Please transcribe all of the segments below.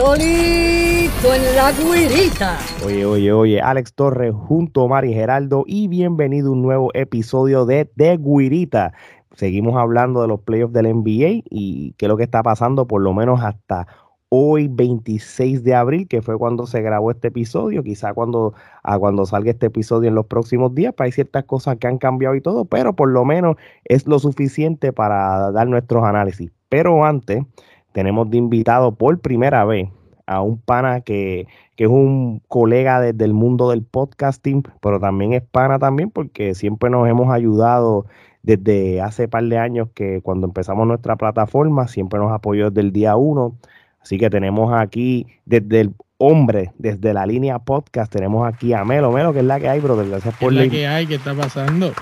solito en la guirita. Oye, oye, oye, Alex Torres junto a Mari Geraldo y bienvenido a un nuevo episodio de The Guirita. Seguimos hablando de los playoffs del NBA y qué es lo que está pasando por lo menos hasta hoy 26 de abril, que fue cuando se grabó este episodio, quizá cuando, a cuando salga este episodio en los próximos días, pues hay ciertas cosas que han cambiado y todo, pero por lo menos es lo suficiente para dar nuestros análisis. Pero antes, tenemos de invitado por primera vez a un pana que, que es un colega desde el mundo del podcasting, pero también es pana también porque siempre nos hemos ayudado desde hace par de años que cuando empezamos nuestra plataforma, siempre nos apoyó desde el día uno. Así que tenemos aquí desde el hombre, desde la línea podcast, tenemos aquí a Melo. Melo, que es la que hay, brother. Gracias por la que hay? ¿Qué está pasando?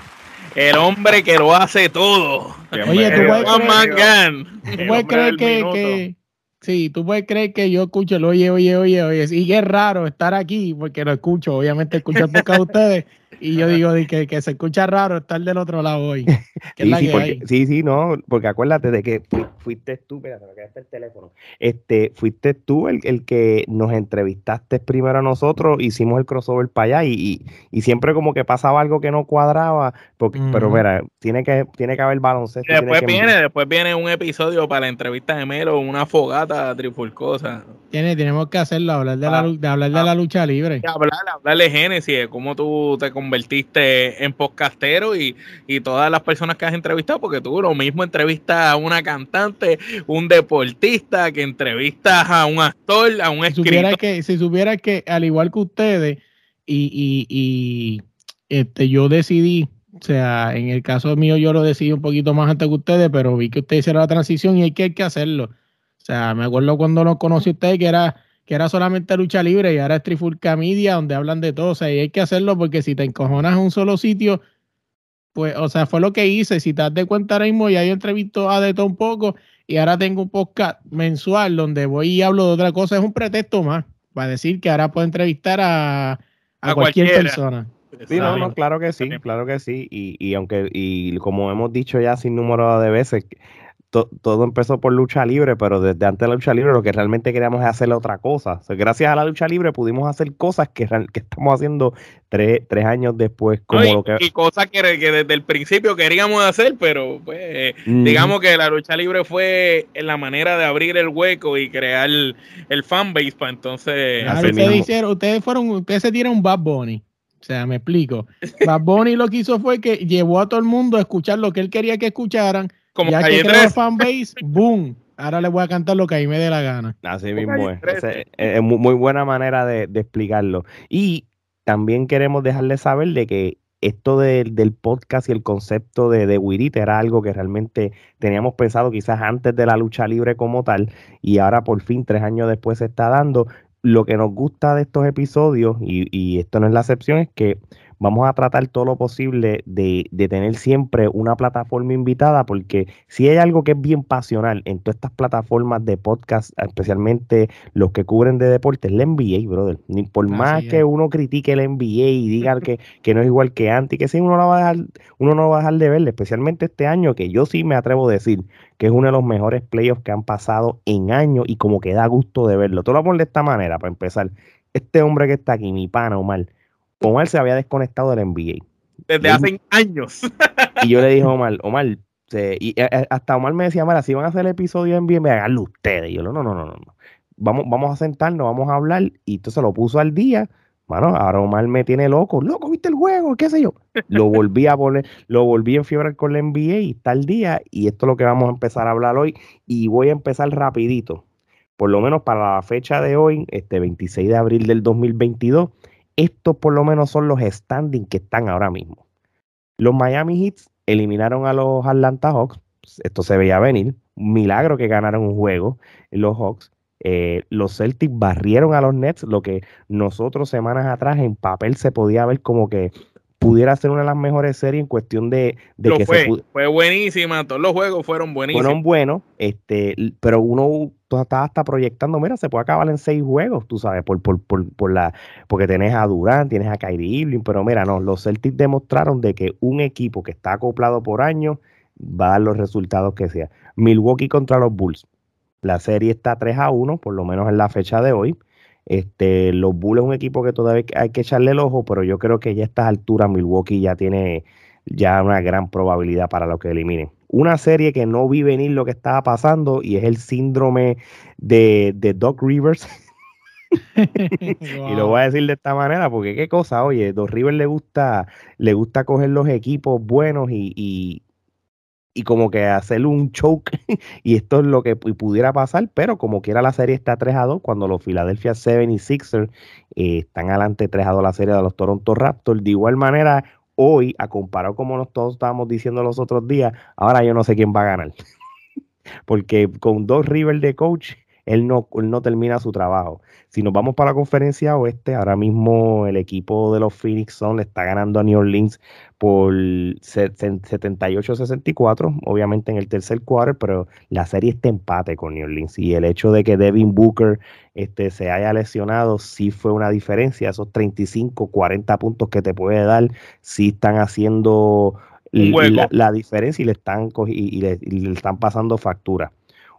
El hombre que lo hace todo. Oye, tú puedes creer, ¿tú puedes creer que, que, Sí, tú puedes creer que yo escucho el oye, oye, oye, oye. Y es raro estar aquí porque lo escucho. Obviamente escucho el podcast de ustedes. Y yo digo que, que, se escucha raro estar del otro lado hoy. sí, sí, no, porque acuérdate de que fuiste tú, espérate, me quedaste el teléfono. Este, fuiste tú el, el, que nos entrevistaste primero a nosotros, hicimos el crossover para allá y, y, siempre como que pasaba algo que no cuadraba, porque, pero mira, tiene que, tiene que haber baloncesto. Después viene, después viene un episodio para la entrevista de Melo, una fogata trifulcosa. Tiene, tenemos que hacerlo, hablar de, la, ah, de hablar de la ah. lucha libre. Hablar, hablar de Génesis, de cómo tú te convertiste en podcastero y, y todas las personas que has entrevistado, porque tú lo mismo entrevistas a una cantante, un deportista, que entrevistas a un actor, a un escritor. que, si supiera que, al igual que ustedes, y, y, y este, yo decidí, o sea, en el caso mío yo lo decidí un poquito más antes que ustedes, pero vi que ustedes hicieron la transición y hay que, hay que hacerlo. O sea, me acuerdo cuando lo conocí a ustedes que era que era solamente lucha libre y ahora es Trifulca Media, donde hablan de todo. O sea, y hay que hacerlo porque si te encojonas en un solo sitio, pues, o sea, fue lo que hice. Si te das de cuenta ahora mismo, ya yo entrevisto a de todo un poco y ahora tengo un podcast mensual donde voy y hablo de otra cosa. Es un pretexto más para decir que ahora puedo entrevistar a, a, cualquier persona. Sí, no, no, claro que sí, claro que sí. Y, y aunque, y como hemos dicho ya sin número de veces, todo empezó por lucha libre, pero desde antes de la lucha libre lo que realmente queríamos es hacer otra cosa. gracias a la lucha libre pudimos hacer cosas que, que estamos haciendo tres, años después. Como y, lo que... y cosas que, desde el principio queríamos hacer, pero pues digamos que la lucha libre fue la manera de abrir el hueco y crear el, fanbase para entonces... ustedes, ustedes, fueron, ustedes se dieron un Bad Bunny. O sea, me explico. Bad Bunny lo que hizo fue que llevó a todo el mundo a escuchar lo que él quería que escucharan como ya que creó fanbase, boom. Ahora le voy a cantar lo que a mí me dé la gana. Así mismo es. Es, muy buena manera de, explicarlo. Y también queremos dejarle saber de que esto del podcast y el concepto de, de Wirita era algo que realmente teníamos pensado quizás antes de la lucha libre como tal y ahora por fin tres años después se está dando. Lo que nos gusta de estos episodios, y, y esto no es la excepción, es que vamos a tratar todo lo posible de, tener siempre una plataforma invitada, porque si hay algo que es bien pasional en todas estas plataformas de podcast, especialmente los que cubren de deportes, la NBA, brother. Ni por más que uno critique el NBA y diga que, que no es igual que antes, que si uno no va a dejar, uno no va a dejar de verle, especialmente este año, que yo sí me atrevo a decir que es uno de los mejores playoffs que han pasado en años y como que da gusto de verlo. Todo lo pongo de esta manera, para empezar. Este hombre que está aquí, mi pana Omar, Omar se había desconectado del NBA. Desde hace años. y yo le dije a Omar, Omar, y eh, eh, hasta Omar me decía, Mara, si van a hacer el episodio en NBA, háganlo ustedes. Y yo, no, no, no, no, no. Vamos, vamos a sentarnos, vamos a hablar. Y entonces lo puso al día. Bueno, ahora Omar me tiene loco. Loco, ¿viste el juego? ¿Qué sé yo? Lo volví a poner, lo volví a enfibrar con la NBA y está el día. Y esto es lo que vamos a empezar a hablar hoy. Y voy a empezar rapidito. Por lo menos para la fecha de hoy, este 26 de abril del 2022 estos por lo menos son los standings que están ahora mismo. Los Miami Heats eliminaron a los Atlanta Hawks. Esto se veía venir. Milagro que ganaron un juego los Hawks. Eh, los Celtics barrieron a los Nets, lo que nosotros semanas atrás en papel se podía ver como que pudiera ser una de las mejores series en cuestión de, que fue, fue buenísima, todos los juegos fueron buenísimos. Fueron buenos, este, pero uno estaba hasta proyectando, mira, se puede acabar en seis juegos, tú sabes, por, por, por, por la, porque tenés a Durán, tienes a Kyrie Irving, pero mira, no, los Celtics demostraron de que un equipo que está acoplado por años va a dar los resultados que sea. Milwaukee contra los Bulls. La serie está 3 a 1, por lo menos en la fecha de hoy. Este, los Bulls es un equipo que todavía hay que echarle el ojo, pero yo creo que ya a estas alturas Milwaukee ya tiene ya una gran probabilidad para lo que eliminen. Una serie que no vi venir lo que estaba pasando y es el síndrome de, de Doc Rivers. Y lo voy a decir de esta manera, porque qué cosa, oye, Doc Rivers le gusta, le gusta coger los equipos buenos y, y, y como que hacerle un choke, y esto es lo que pudiera pasar, pero como quiera la serie está 3 a 2, cuando los Philadelphia 76ers eh, están adelante 3 a 2 la serie de los Toronto Raptors, de igual manera hoy, a comparar como nos todos estábamos diciendo los otros días, ahora yo no sé quién va a ganar. Porque con dos River de coach, él no, él no termina su trabajo. Si nos vamos para la conferencia oeste, ahora mismo el equipo de los Phoenix Suns le está ganando a New Orleans por 78-64, obviamente en el tercer quarter, pero la serie está empate con New Orleans y el hecho de que Devin Booker este, se haya lesionado sí fue una diferencia, esos 35, 40 puntos que te puede dar, sí están haciendo la, diferencia y le están, y le, y le están pasando factura.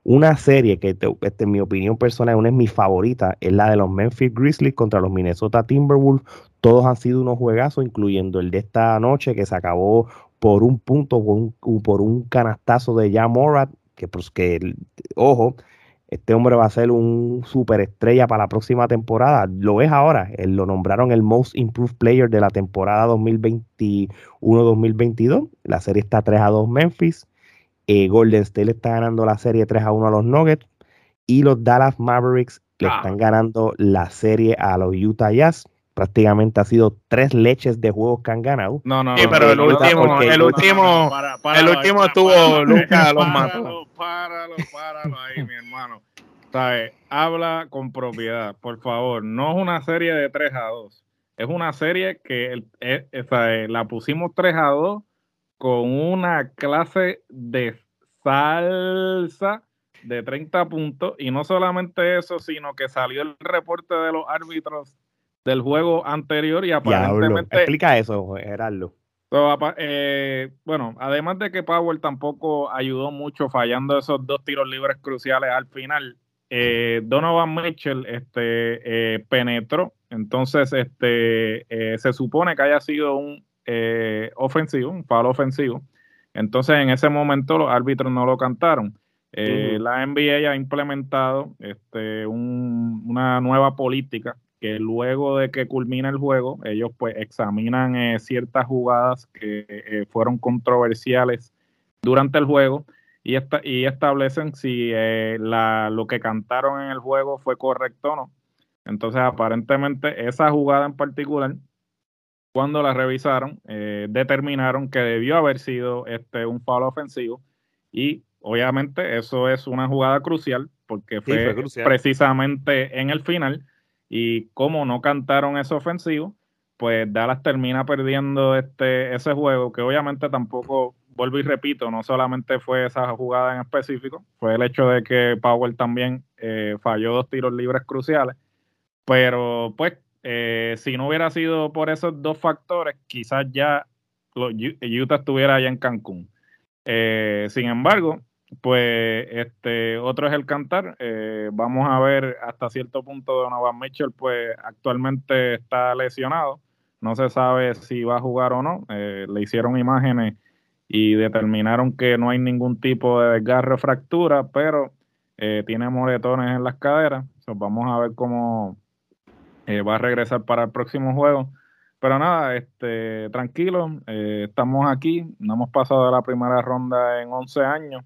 Una serie que, este, en mi opinión personal, una es mi favorita, es la de los Memphis Grizzlies contra los Minnesota Timberwolves. Todos han sido unos juegazos, incluyendo el de esta noche que se acabó por un punto, por un, por un canastazo de Jan Morat, que, pues, que, ojo, este hombre va a ser un superestrella para la próxima temporada. Lo es ahora. Él lo nombraron el Most Improved Player de la temporada 2021-2022. La serie está 3 a 2 Memphis. Eh, Golden State le está ganando la serie 3 a 1 a los Nuggets y los Dallas Mavericks le ah. están ganando la serie a los Utah Jazz. Prácticamente ha sido tres leches de juegos que han ganado. No, no, sí, pero el último, el último, el último estuvo Lucas los mató. Páralo, páralo ahí, mi hermano. ¿Sabes? Habla con propiedad, por favor. No es una serie de 3 a 2. Es una serie que eh, la pusimos 3 a 2 con una clase de salsa de 30 puntos y no solamente eso, sino que salió el reporte de los árbitros del juego anterior y aparentemente... Explica eso, Gerardo. Eh, bueno, además de que Powell tampoco ayudó mucho fallando esos dos tiros libres cruciales al final, eh, Donovan Mitchell este, eh, penetró, entonces este, se supone que haya sido un eh, ofensivo, un palo ofensivo. Entonces, en ese momento los árbitros no lo cantaron. Eh, la NBA ha implementado este, una nueva política que luego de que culmina el juego, ellos pues examinan eh, ciertas jugadas que fueron controversiales durante el juego y, y establecen si lo que cantaron en el juego fue correcto o no. Entonces, aparentemente, esa jugada en particular cuando la revisaron, eh, determinaron que debió haber sido este, un foul ofensivo. Y obviamente eso es una jugada crucial porque fue, precisamente en el final. Y como no cantaron ese ofensivo, pues Dallas termina perdiendo este, ese juego que obviamente tampoco, vuelvo y repito, no solamente fue esa jugada en específico, fue el hecho de que Powell también eh, falló dos tiros libres cruciales, pero pues eh, si no hubiera sido por esos dos factores, quizás ya Utah estuviera allá en Cancún. Eh, sin embargo, pues este otro es el cantar. Eh, vamos a ver hasta cierto punto Donovan Mitchell, pues actualmente está lesionado. No se sabe si va a jugar o no. le hicieron imágenes y determinaron que no hay ningún tipo de desgarre o fractura, pero tiene moretones en las caderas. vamos a ver cómo, eh, va a regresar para el próximo juego. Pero nada, este, tranquilo, eh, estamos aquí, no hemos pasado la primera ronda en 11 años,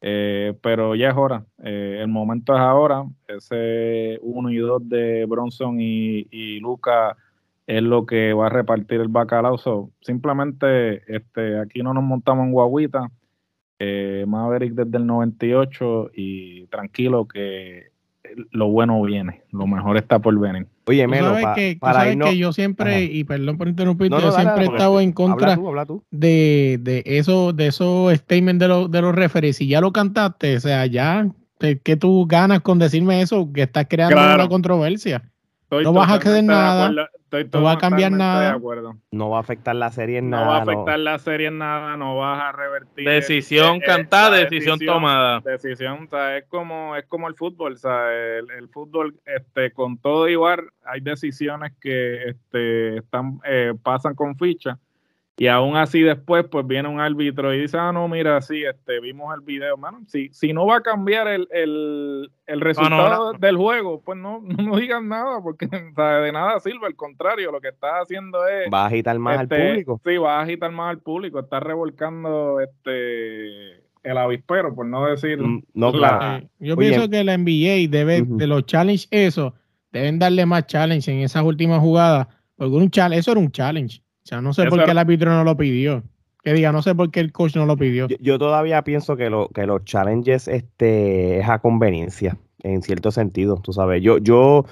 eh, pero ya es hora, el momento es ahora, ese 1 y 2 de Bronson y, y Luca es lo que va a repartir el bacalao. simplemente este, aquí no nos montamos en guaguita, Maverick desde el 98 y tranquilo que lo bueno viene, lo mejor está por venir. Oye, Melo, que, para que yo siempre, y perdón por interrumpirte, yo siempre he estado en contra de, de eso, de esos statements de, los de los referees. Si ya lo cantaste, o sea, ya, que tú ganas con decirme eso? Que estás creando una controversia. no vas a quedar nada. Estoy No va a cambiar nada. de acuerdo. No va a afectar la serie en No nada. va a no. afectar la serie en nada, no vas a revertir. Decisión eh, eh, cantada, la decisión tomada. Decisión, o sea, es como, es como el fútbol, o sea, el, el fútbol, este, con todo igual, hay decisiones que este, están, eh, pasan con ficha. Y aún así después, pues viene un árbitro y dice, ah, no, mira, sí, este, vimos el video, mano. Si, si no va a cambiar el, el, el resultado no. del juego, pues no, no digan nada, porque o sea, de nada sirve. Al contrario, lo que estás haciendo es Va a agitar más este, al público. Sí, va a agitar más al público, está revolcando este el avispero, por no decir. Mm, No, la- claro. Eh, Yo Oye, pienso que la NBA debe, de los challenge eso, deben darle más challenge en esas últimas jugadas. Porque un challenge, eso era un challenge. O sea, no sé Eso por qué era- el árbitro no lo pidió. Que diga, no sé por qué el coach no lo pidió. Yo, yo todavía pienso que, lo, que los challenges este, es a conveniencia, en cierto sentido, tú sabes. Yo, yo,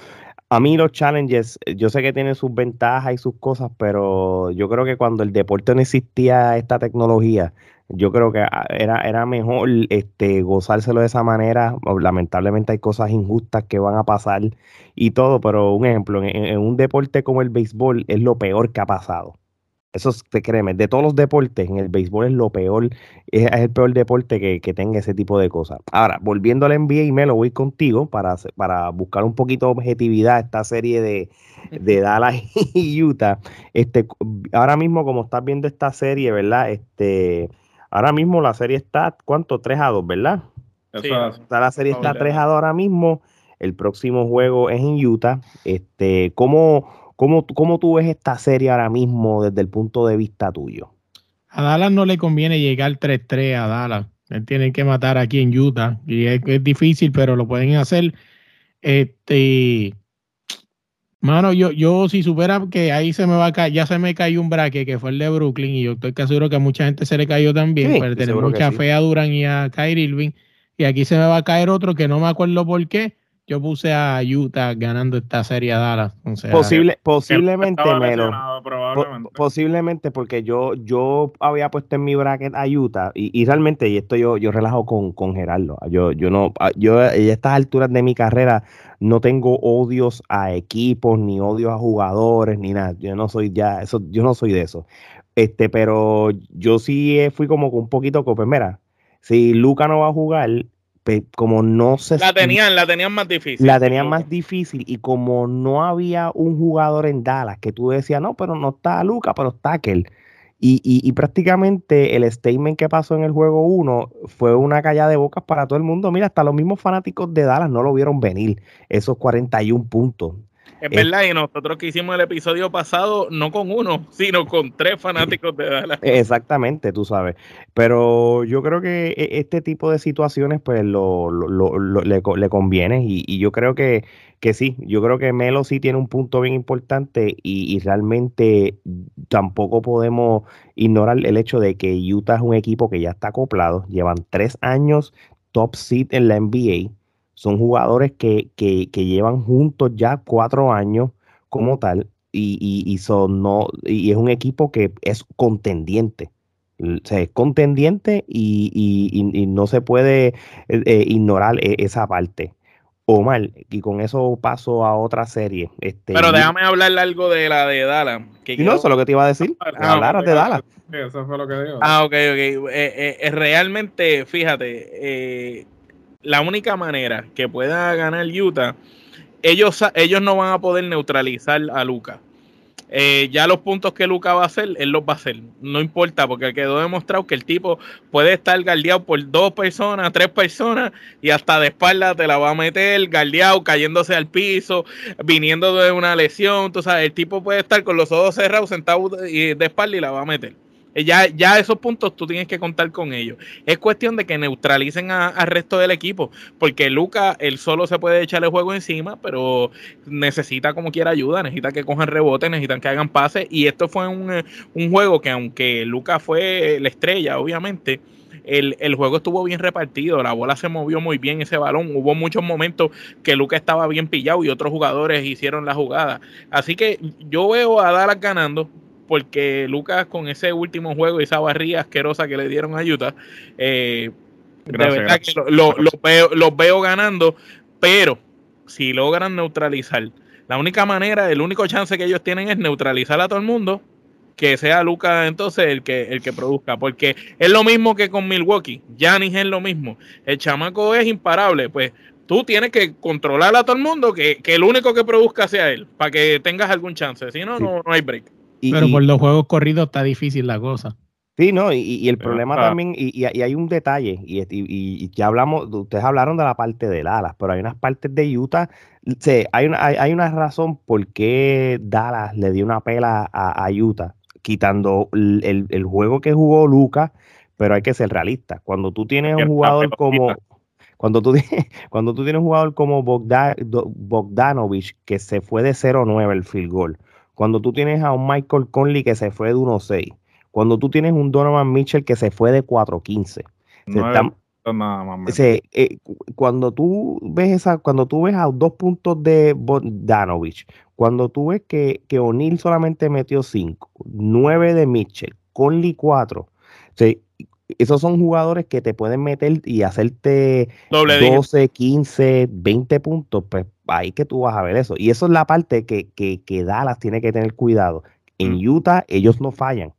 a mí los challenges, yo sé que tienen sus ventajas y sus cosas, pero yo creo que cuando el deporte no existía esta tecnología, yo creo que ah, era, era mejor este, gozárselo de esa manera. Lamentablemente hay cosas injustas que van a pasar y todo, pero un ejemplo, en, en un deporte como el béisbol es lo peor que ha pasado. Eso es, te créeme, de todos los deportes, en el béisbol es lo peor, es, es el peor deporte que, que tenga ese tipo de cosas. Ahora, volviendo al NBA y me lo voy contigo para, para buscar un poquito de objetividad a esta serie de, de Dallas y Utah. Este, ahora mismo, como estás viendo esta serie, ¿verdad? Este, ahora mismo la serie está, ¿cuánto? 3 a 2, ¿verdad? Sí. la serie está Doble. 3 a 2 ahora mismo. El próximo juego es en Utah. Este, ¿cómo, cómo, ¿Cómo tú ves esta serie ahora mismo desde el punto de vista tuyo? A Dallas no le conviene llegar 3-3 a Dallas. Él tienen que matar aquí en Utah. Y es, es difícil, pero lo pueden hacer. Este. Mano, yo, yo si supiera que ahí se me va a caer, ya se me cayó un braque que fue el de Brooklyn y yo estoy casi seguro que a mucha gente se le cayó también, Sí, pero tenemos mucha sí. fe a Durán y a Kyrie Irving. Y aquí se me va a caer otro que no me acuerdo por qué. Yo puse a Utah ganando esta serie a Dallas. O sea, Posible, posiblemente, Po- probablemente. posiblemente porque yo, yo había puesto en mi bracket a Utah y, y realmente, y esto yo, yo relajo con, con Gerardo. Yo, yo no, a- yo a estas alturas de mi carrera no tengo odios a equipos, ni odios a jugadores, ni nada. Yo no soy ya, eso, yo no soy de eso. Este, pero yo sí eh, fui como con un poquito cope. Mira, si Luca no va a jugar, como no se La tenían, la tenían más difícil. la tenían más difícil y como no había un jugador en Dallas que tú decías, no, pero no está Luca, pero está aquel. Y, y, y prácticamente el statement que pasó en el juego 1 fue una calla de bocas para todo el mundo. Mira, hasta los mismos fanáticos de Dallas no lo vieron venir, esos 41 puntos. Es verdad, y nosotros que hicimos el episodio pasado, no con uno, sino con tres fanáticos de Dallas. Exactamente, tú sabes. Pero yo creo que e- este tipo de situaciones, pues, lo, lo- lo- le, le conviene. Y, y yo creo que, que sí, yo creo que Melo sí tiene un punto bien importante y, y realmente tampoco podemos ignorar el hecho de que Utah es un equipo que ya está acoplado, llevan tres años top seed en la NBA. Son jugadores que, que, que llevan juntos ya cuatro años como tal y, y, y son no y es un equipo que es contendiente o sea, es contendiente y, y- y- y no se puede eh, eh, ignorar eh, esa parte Omar y con eso paso a otra serie este Pero y- déjame hablar algo de la de Dallas. Que y no eso es lo que te iba a decir Ah, hablaras ok, de Dallas eso fue lo que digo. Ah, ok, ok. Eh, eh, realmente, fíjate, eh, la única manera que pueda ganar Utah, ellos, ellos no van a poder neutralizar a Luca. Eh, ya los puntos que Luca va a hacer, él los va a hacer. No importa, porque quedó demostrado que el tipo puede estar guardiado por dos personas, tres personas, y hasta de espalda te la va a meter, guardiado, cayéndose al piso, viniendo de una lesión. Tú sabes, el tipo puede estar con los ojos cerrados, sentado de espalda y la va a meter. Eh, Ya, ya esos puntos tú tienes que contar con ellos. Es cuestión de que neutralicen al resto del equipo, porque Luca, él solo se puede echar el juego encima, pero necesita como quiera ayuda, necesita que cojan rebote, necesitan que hagan pases, y esto fue un, eh, un juego que aunque Luca fue la estrella, obviamente, el, el juego estuvo bien repartido, la bola se movió muy bien ese balón, hubo muchos momentos que Luca estaba bien pillado y otros jugadores hicieron la jugada. Así que yo veo a Dallas ganando, porque Lucas con ese último juego y esa barría asquerosa que le dieron a Utah, eh, Gracias, de verdad gracias. que lo- lo- los veo, los veo ganando, pero si logran neutralizar La única manera, el único chance que ellos tienen es neutralizar a todo el mundo, que sea Luca entonces el que, el que produzca, porque es lo mismo que con Milwaukee, Giannis es lo mismo, el chamaco es imparable, pues tú tienes que controlar a todo el mundo, que, que el único que produzca sea él, para que tengas algún chance, si no, no, no hay break. Y- Pero por los juegos corridos está difícil la cosa. Sí, no, y, y el Pero, problema ah. también, y, hay un detalle, y, y- y- y ya hablamos, ustedes hablaron de la parte de Dallas, pero hay unas partes de Utah, sí, hay una, hay, hay una razón por qué Dallas le dio una pela a, a Utah, quitando el, el- el juego que jugó Lucas, pero hay que ser realista. Cuando tú tienes un jugador como, cuando tú, cuando tú tienes un jugador como Bogdanovich, que se fue de 0-9 el field goal, cuando tú tienes a un Michael Conley que se fue de 1-6, cuando tú tienes un Donovan Mitchell que se fue de 4-15. Se Nueve están- puntos nada más. men. se- eh, cu- cuando tú ves esa, cuando tú ves a dos puntos de Bogdanovich, cuando tú ves que, que O'Neal solamente metió 5, 9 de Mitchell, Conley 4, esos son jugadores que te pueden meter y hacerte Doble dígito. 12, 15, 20 puntos, pues ahí que tú vas a ver eso. Y eso es la parte que, que, que Dallas tiene que tener cuidado. En Mm. Utah ellos no fallan.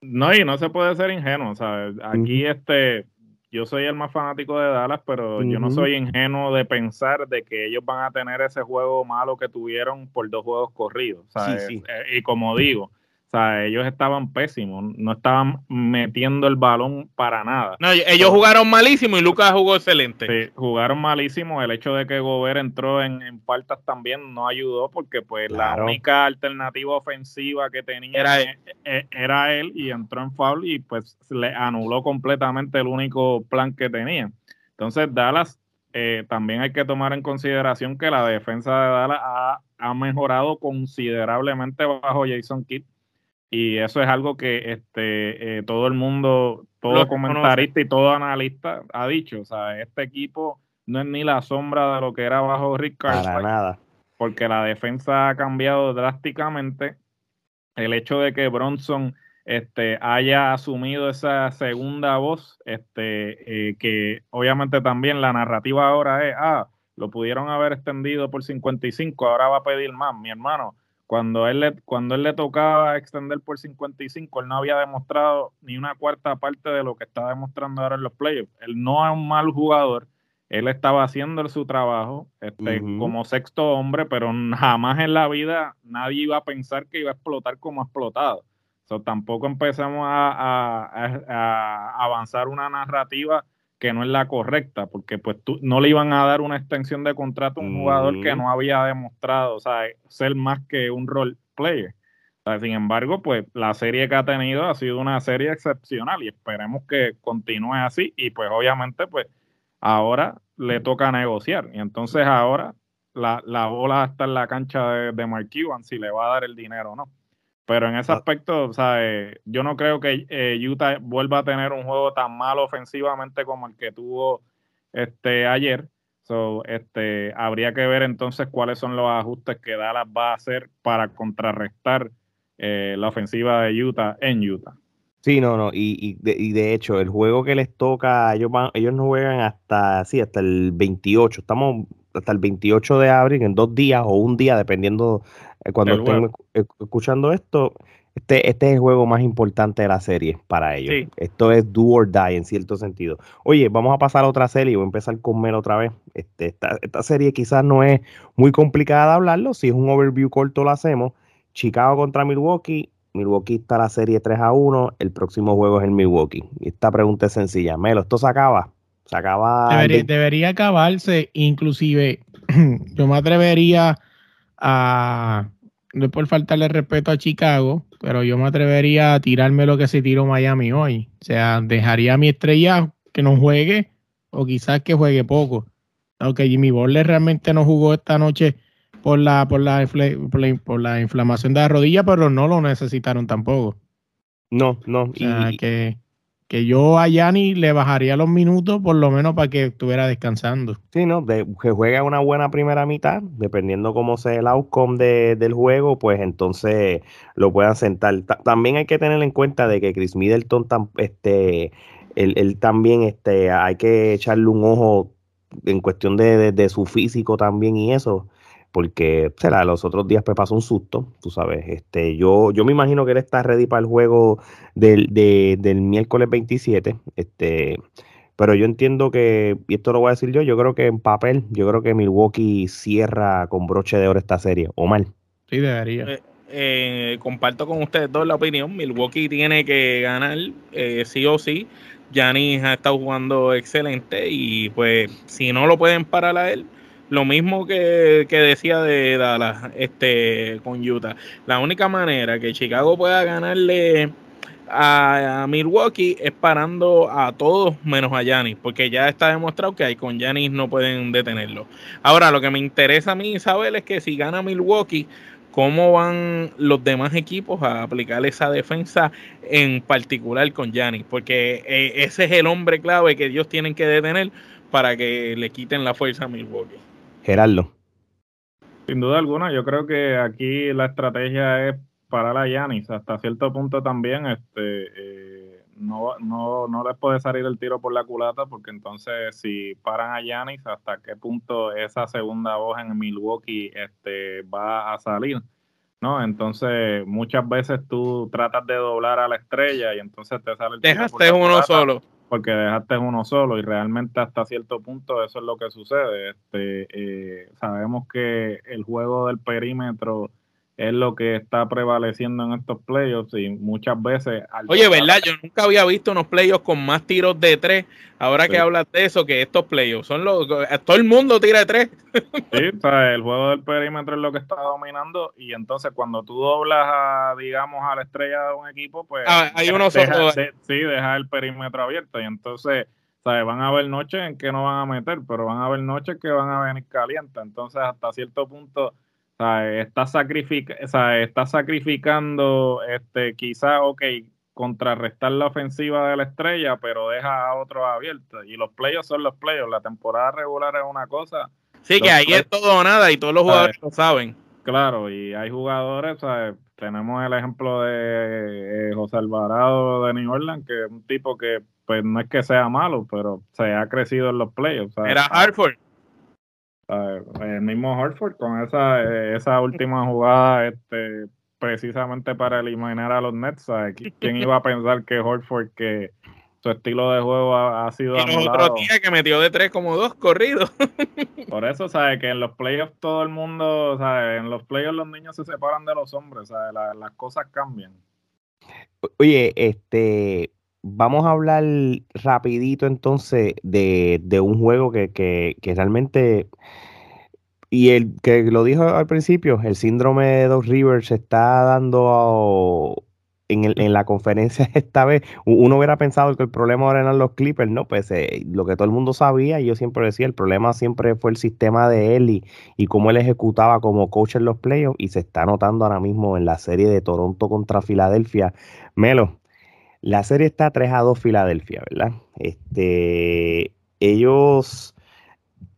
No, y no se puede ser ingenuo, ¿sabes? Aquí, este, yo soy el más fanático de Dallas, pero yo no soy ingenuo de pensar de que ellos van a tener ese juego malo que tuvieron por dos juegos corridos, ¿sabes? sí. Eh, y como digo, ¿sabes? Ellos estaban pésimos, no estaban metiendo el balón para nada. No, ellos jugaron malísimo y Lucas jugó excelente. Sí, jugaron malísimo. El hecho de que Gobert entró en, en faltas también no ayudó porque pues la única alternativa ofensiva que tenía Era eh, eh, era él y entró en foul y pues le anuló completamente el único plan que tenía. Entonces Dallas eh, también hay que tomar en consideración que la defensa de Dallas ha, ha mejorado considerablemente bajo Jason Kidd y eso es algo que este eh, todo el mundo, todo Lo comentarista y todo analista ha dicho. O sea, este equipo no es ni la sombra de lo que era bajo Rick Para Carlisle, nada. porque la defensa ha cambiado drásticamente. El hecho de que Bronson este, haya asumido esa segunda voz, este, eh, que obviamente también la narrativa ahora es, ah, lo pudieron haber extendido por 55, ahora va a pedir más, mi hermano. Cuando él, le, cuando él le tocaba extender por 55, él no había demostrado ni una cuarta parte de lo que está demostrando ahora en los playoffs. Él no es un mal jugador, él estaba haciendo su trabajo este, como sexto hombre, pero jamás en la vida nadie iba a pensar que iba a explotar como ha explotado. So, tampoco empezamos a, a- a- a avanzar una narrativa que no es la correcta, porque pues tú, no le iban a dar una extensión de contrato a un jugador que no había demostrado, o sea, ser más que un role player. O sea, sin embargo, pues la serie que ha tenido ha sido una serie excepcional y esperemos que continúe así y pues obviamente pues ahora le toca negociar y entonces ahora la, la bola está en la cancha de, de Mark Cuban si le va a dar el dinero o no. Pero en ese Ah. aspecto, o sea, eh, yo no creo que eh, Utah vuelva a tener un juego tan malo ofensivamente como el que tuvo este ayer. So, este, habría que ver entonces cuáles son los ajustes que Dallas va a hacer para contrarrestar eh, la ofensiva de Utah en Utah. Sí, no, no, y, y, de, y de hecho, el juego que les toca, ellos van, ellos no juegan hasta, sí, hasta el 28, estamos hasta el 28 de abril, en dos días o un día, dependiendo cuando Del estén juego. escu- escuchando esto, este, este es el juego más importante de la serie para ellos. Sí. Esto es do or die en cierto sentido. Oye, vamos a pasar a otra serie, voy a empezar con Mel otra vez. Este, esta, esta serie quizás no es muy complicada de hablarlo, si es un overview corto lo hacemos. Chicago contra Milwaukee, Milwaukee está la serie 3 a 1, el próximo juego es el Milwaukee. Y esta pregunta es sencilla, Melo, ¿esto se acaba? Se acaba... el Debería, 20 debería acabarse, inclusive yo me atrevería a, no es por faltarle respeto a Chicago, pero yo me atrevería a tirarme lo que se tiró Miami hoy. O sea, dejaría a mi estrella que no juegue o quizás que juegue poco. Aunque Jimmy Butler realmente no jugó esta noche por la, por la, por la, por la inflamación de la rodilla, pero no lo necesitaron tampoco. No, no. O sea, y- que, que yo a Yanni le bajaría los minutos por lo menos para que estuviera descansando. Sí, ¿no? De, que juega una buena primera mitad, dependiendo cómo sea el outcome de- del juego, pues entonces lo puedan sentar. Ta- también hay que tener en cuenta de que Chris Middleton, este, él, también, este, hay que echarle un ojo en cuestión de- de su físico también y eso. Porque será, los otros días pues pasó un susto, tú sabes. Este, yo, yo me imagino que él está ready para el juego del, del miércoles 27. Este, pero yo entiendo que, y esto lo voy a decir yo, yo creo que en papel, yo creo que Milwaukee cierra con broche de oro esta serie, o mal. Sí, debería. Eh, eh, comparto con ustedes dos la opinión. Milwaukee tiene que ganar eh, sí o sí. Giannis ha estado jugando excelente y pues si no lo pueden parar a él, lo mismo que, decía de Dallas este, con Utah. La única manera que Chicago pueda ganarle a, Milwaukee es parando a todos menos a Giannis, porque ya está demostrado que ahí con Giannis no pueden detenerlo. Ahora, lo que me interesa a mí saber es que si gana Milwaukee, cómo van los demás equipos a aplicar esa defensa en particular con Giannis, porque eh, ese es el hombre clave que ellos tienen que detener para que le quiten la fuerza a Milwaukee. Gerardo. Sin duda alguna, yo creo que aquí la estrategia es parar a Yanis. Hasta cierto punto también, este, eh, no, no, no les puede salir el tiro por la culata, porque entonces si paran a Yanis, hasta qué punto esa segunda voz en Milwaukee este, va a salir. ¿no? Entonces, muchas veces tú tratas de doblar a la estrella y entonces te sale el tiro Dejaste uno solo porque dejaste uno solo y realmente hasta cierto punto eso es lo que sucede. Este, eh, sabemos que el juego del perímetro es lo que está prevaleciendo en estos playoffs y muchas veces... Oye, ¿verdad? Yo nunca había visto unos playoffs con más tiros de tres. Ahora que hablas de eso, que estos playoffs son los... Todo el mundo tira de tres. Sí, o sea, el juego del perímetro es lo que está dominando y entonces cuando tú doblas, a, digamos, a la estrella de un equipo, pues... Ah, hay uno solo. sí, deja el perímetro abierto y entonces... ¿sabes? Van a haber noches en que no van a meter, pero van a haber noches que van a venir calientes. Entonces, hasta cierto punto, Está, sacrific está sacrificando, este, quizá, ok, contrarrestar la ofensiva de la estrella, pero deja a otros abiertos. Y los playoffs son los playoffs. La temporada regular es una cosa. Sí, que ahí es todo o nada y todos los jugadores lo saben. Claro, y hay jugadores, tenemos el ejemplo de eh, José Alvarado de New Orleans, que es un tipo que, pues no es que sea malo, pero se ha crecido en los playoffs. Era Hartford. El mismo Horford con esa, eh, esa última jugada este, precisamente para eliminar a los Nets. ¿Quién iba a pensar que Horford, que su estilo de juego ha, sido y otro día que metió de tres como dos corridos. Por eso, sabe que en los playoffs todo el mundo, ¿sabe? en los playoffs los niños se separan de los hombres, ¿sabe? las cosas cambian. Oye, este, vamos a hablar rapidito entonces de, un juego que, que, realmente, y el que lo dijo al principio, el síndrome de Dos Rivers se está dando en, en, la conferencia esta vez. Uno hubiera pensado que el problema ahora eran los Clippers, ¿no? Pues eh, lo que todo el mundo sabía, y yo siempre decía, el problema siempre fue el sistema de él y, y cómo él ejecutaba como coach en los playoffs, y se está notando ahora mismo en la serie de Toronto contra Filadelfia. Melo, la serie está 3 a 2 Filadelfia, ¿verdad? Este, ellos,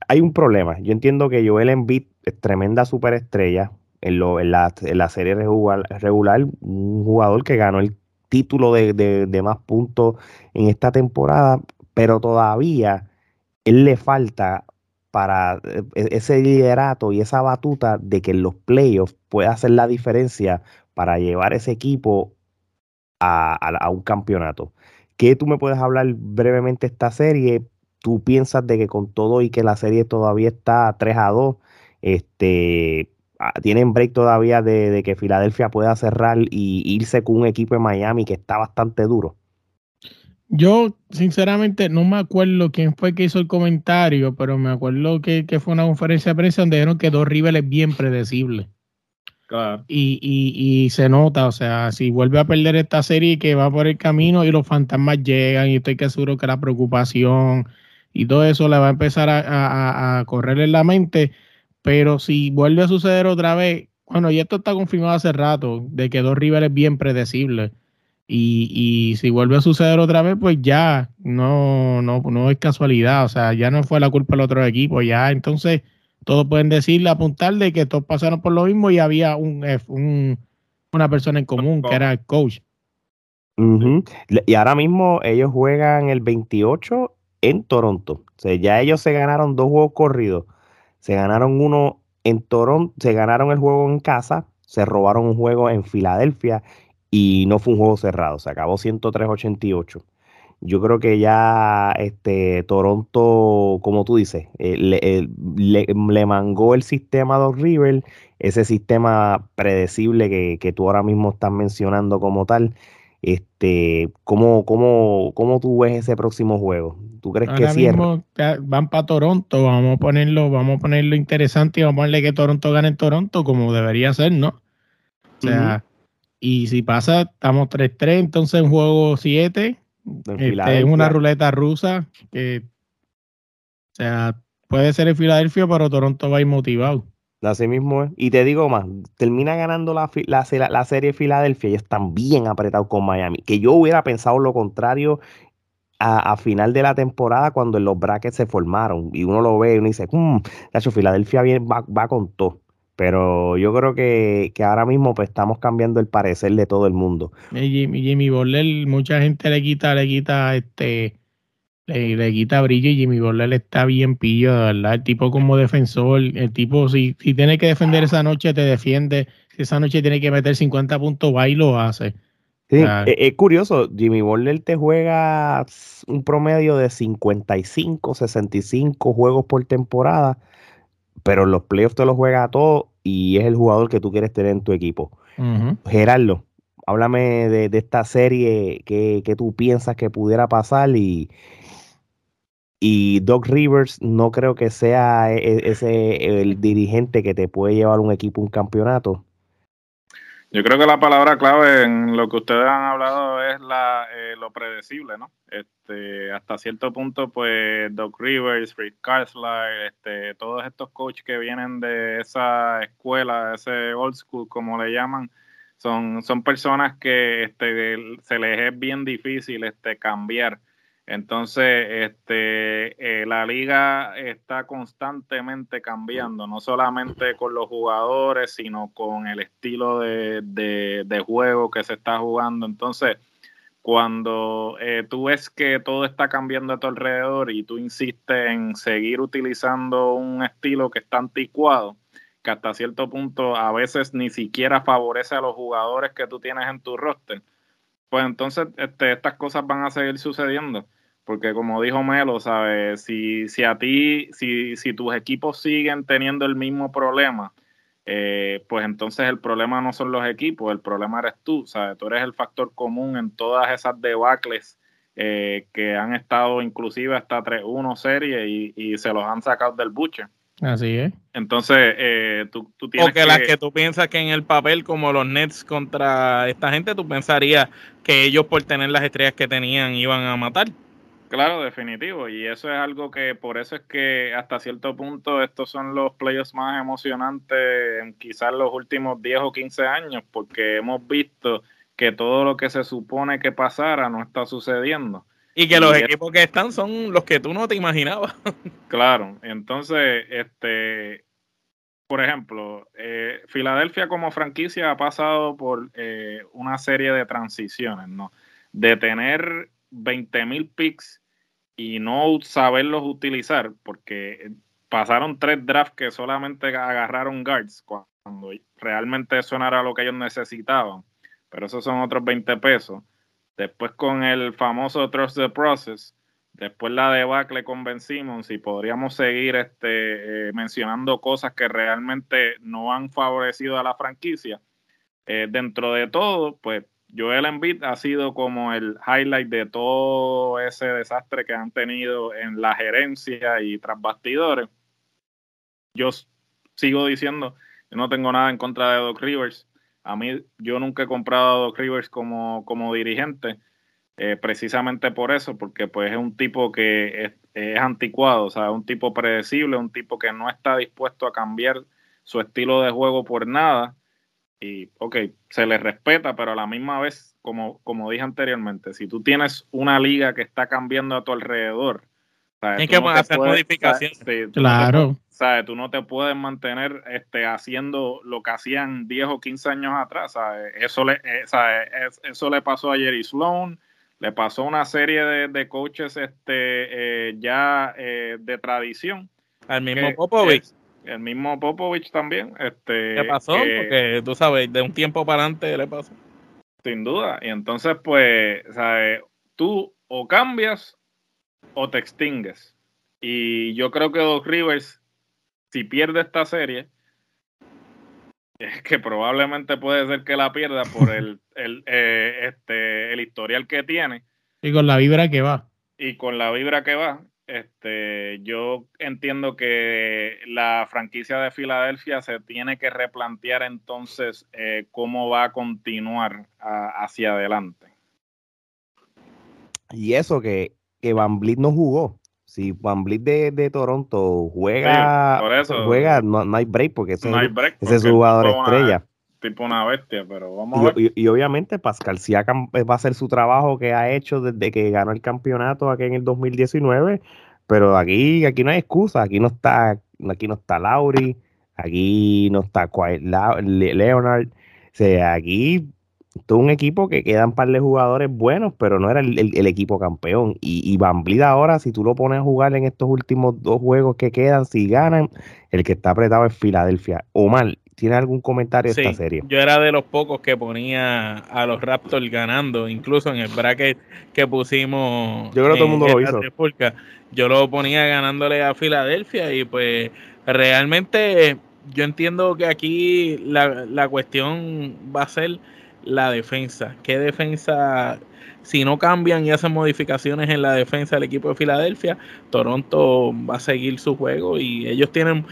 hay un problema. Yo entiendo que Joel Embiid es tremenda superestrella en, la, serie regular, un jugador que ganó el título de, más puntos en esta temporada, pero todavía él le falta para e, ese liderato y esa batuta de que en los playoffs pueda hacer la diferencia para llevar ese equipo a, un campeonato. ¿Qué tú me puedes hablar brevemente de esta serie? ¿Tú piensas de que con todo y que la serie todavía está 3 a 2, este, ah, tienen break todavía de, que Filadelfia pueda cerrar y irse con un equipo de Miami que está bastante duro? Yo, sinceramente, no me acuerdo quién fue que hizo el comentario, pero me acuerdo que, que fue una conferencia de prensa donde dijeron que dos rivales bien predecibles. Y, y, y, se nota, o sea, si vuelve a perder esta serie que va por el camino y los fantasmas llegan y estoy que seguro que la preocupación y todo eso le va a empezar a, correr en la mente, pero si vuelve a suceder otra vez, bueno, y esto está confirmado hace rato, de que dos rivales bien predecibles. Y, y si vuelve a suceder otra vez, pues ya no, no, no es casualidad, o sea, ya no fue la culpa del otro equipo, ya entonces todos pueden decirle, apuntar de que todos pasaron por lo mismo y había un, una persona en común que era el coach. Y ahora mismo ellos juegan el 28 en Toronto. O sea, ya ellos se ganaron dos juegos corridos. Se ganaron uno en Toronto se ganaron el juego en casa, se robaron un juego en Filadelfia y no fue un juego cerrado, se acabó 103-88. Yo creo que ya este Toronto, como tú dices, eh, le, le, mangó el sistema de River, ese sistema predecible que, que tú ahora mismo estás mencionando como tal este, ¿cómo, cómo, cómo tú ves ese próximo juego? ¿Tú crees que cierra? Van para Toronto, vamos a ponerlo, vamos a ponerlo interesante y vamos a ponerle que Toronto gane en Toronto como debería ser, ¿no? O sea, y si pasa, estamos 3-3, entonces un juego 7, este, es una ruleta rusa que, o sea, puede ser en Filadelfia, pero Toronto va a ir motivado. Así mismo es. Y te digo más, termina ganando la, la, la, serie Filadelfia y están bien apretados con Miami. Que yo hubiera pensado lo contrario a, final de la temporada cuando los brackets se formaron. Y uno lo ve y uno dice, mmm, hecho, Filadelfia va, va, con todo. Pero yo creo que, ahora mismo pues, estamos cambiando el parecer de todo el mundo. Jimmy, Jimmy Borler, mucha gente le quita, le quita este le, quita brillo y Jimmy Butler está bien pillo, de verdad. El tipo como defensor, el tipo si, si tiene que defender esa noche, te defiende. Si esa noche tiene que meter 50 puntos, va y lo hace. Sí, e, es, curioso, Jimmy Butler te juega un promedio de 55, 65 juegos por temporada, pero en los playoffs te los juega a todos y es el jugador que tú quieres tener en tu equipo. Gerardo, háblame de, esta serie que, que, tú piensas que pudiera pasar y, y Doc Rivers no creo que sea e, e, ese el dirigente que te puede llevar un equipo un campeonato. Yo creo que la palabra clave en lo que ustedes han hablado es la, eh, lo predecible, ¿no? Este, hasta cierto punto, pues Doc Rivers, Rick Carlisle, este, todos estos coaches que vienen de esa escuela, ese old school, como le llaman, son, son personas que este, se les es bien difícil este, cambiar entonces, este, eh, la liga está constantemente cambiando, no solamente con los jugadores, sino con el estilo de, de, juego que se está jugando. Entonces, cuando eh, tú ves que todo está cambiando a tu alrededor y tú insistes en seguir utilizando un estilo que está anticuado, que hasta cierto punto a veces ni siquiera favorece a los jugadores que tú tienes en tu roster, pues entonces este, estas cosas van a seguir sucediendo porque como dijo Melo, ¿sabes? Si, si a ti, si, si tus equipos siguen teniendo el mismo problema, eh, pues entonces el problema no son los equipos, el problema eres tú, ¿sabes? Tú eres el factor común en todas esas debacles eh, que han estado inclusive hasta 3-1 serie y, y, se los han sacado del buche. Así es. Entonces, eh, tú, tú, tienes. que, las que tú piensas que en el papel, como los Nets contra esta gente, tú pensarías que ellos, por tener las estrellas que tenían, iban a matar. Claro, definitivo. Y eso es algo que por eso es que hasta cierto punto estos son los playoffs más emocionantes en quizás los últimos 10 o 15 años, porque hemos visto que todo lo que se supone que pasara no está sucediendo. Y que los equipos que están son los que tú no te imaginabas. Claro, entonces, este, por ejemplo, eh, Filadelfia como franquicia ha pasado por eh, una serie de transiciones, ¿no? De tener 20 mil picks y no saberlos utilizar, porque pasaron tres drafts que solamente agarraron guards cuando realmente eso no era lo que ellos necesitaban, pero esos son otros 20 pesos. Después con el famoso Trust the Process, después la debacle con Simmons y podríamos seguir este, eh, mencionando cosas que realmente no han favorecido a la franquicia. Eh, dentro de todo, pues Joel Embiid ha sido como el highlight de todo ese desastre que han tenido en la gerencia y tras bastidores. Yo sigo diciendo, yo no tengo nada en contra de Doc Rivers. A mí, yo nunca he comprado a Doc Rivers como, como dirigente, eh, precisamente por eso, porque pues es un tipo que es, es anticuado, o sea, un tipo predecible, un tipo que no está dispuesto a cambiar su estilo de juego por nada y, ok, se le respeta, pero a la misma vez, como, como dije anteriormente, si tú tienes una liga que está cambiando a tu alrededor, hay que hacer modificaciones. claro. ¿sabes? Tú no te puedes mantener este, haciendo lo que hacían 10 o 15 años atrás. Eso, le, eh, eso le pasó a Jerry Sloan, le pasó a una serie de, coaches este, eh, ya eh, de tradición. Al mismo Popovich el mismo Popovich también. Este, ¿Qué pasó? Porque tú sabes, de un tiempo para adelante le pasó. Sin duda. Y entonces, pues, ¿sabes? tú o cambias o te extingues. Y yo creo que Doc Rivers, si pierde esta serie, es que probablemente puede ser que la pierda por el, el, eh, este, el historial que tiene. Y con la vibra que va. Y con la vibra que va. Este, yo entiendo que la franquicia de Filadelfia se tiene que replantear entonces eh, cómo va a continuar hacia adelante. Y eso que, que Van Vliet no jugó. Si Van Vliet de, Toronto juega, juega no, hay break porque ese, es su jugador estrella. Tipo una bestia, pero vamos a ver. Y, obviamente Pascal Siakam eh, va a hacer su trabajo que ha hecho desde que ganó el campeonato aquí en el 2019, pero aquí, aquí no hay excusa, aquí no está, aquí no está Lauri, aquí no está Leonard, o sea, aquí todo un equipo que quedan par de jugadores buenos, pero no era el, equipo campeón. Y, y Van ahora, si tú lo pones a jugar en estos últimos dos juegos que quedan, si ganan, el que está apretado es Filadelfia. Omar, ¿tiene algún comentario de esta serie? Yo era de los pocos que ponía a los Raptors ganando, incluso en el bracket que pusimos. Yo creo que todo el mundo lo hizo. Yo lo ponía ganándole a Filadelfia y pues realmente yo entiendo que aquí la, la cuestión va a ser la defensa. ¿Qué defensa? Si no cambian y hacen modificaciones en la defensa del equipo de Filadelfia, Toronto va a seguir su juego y ellos tienen,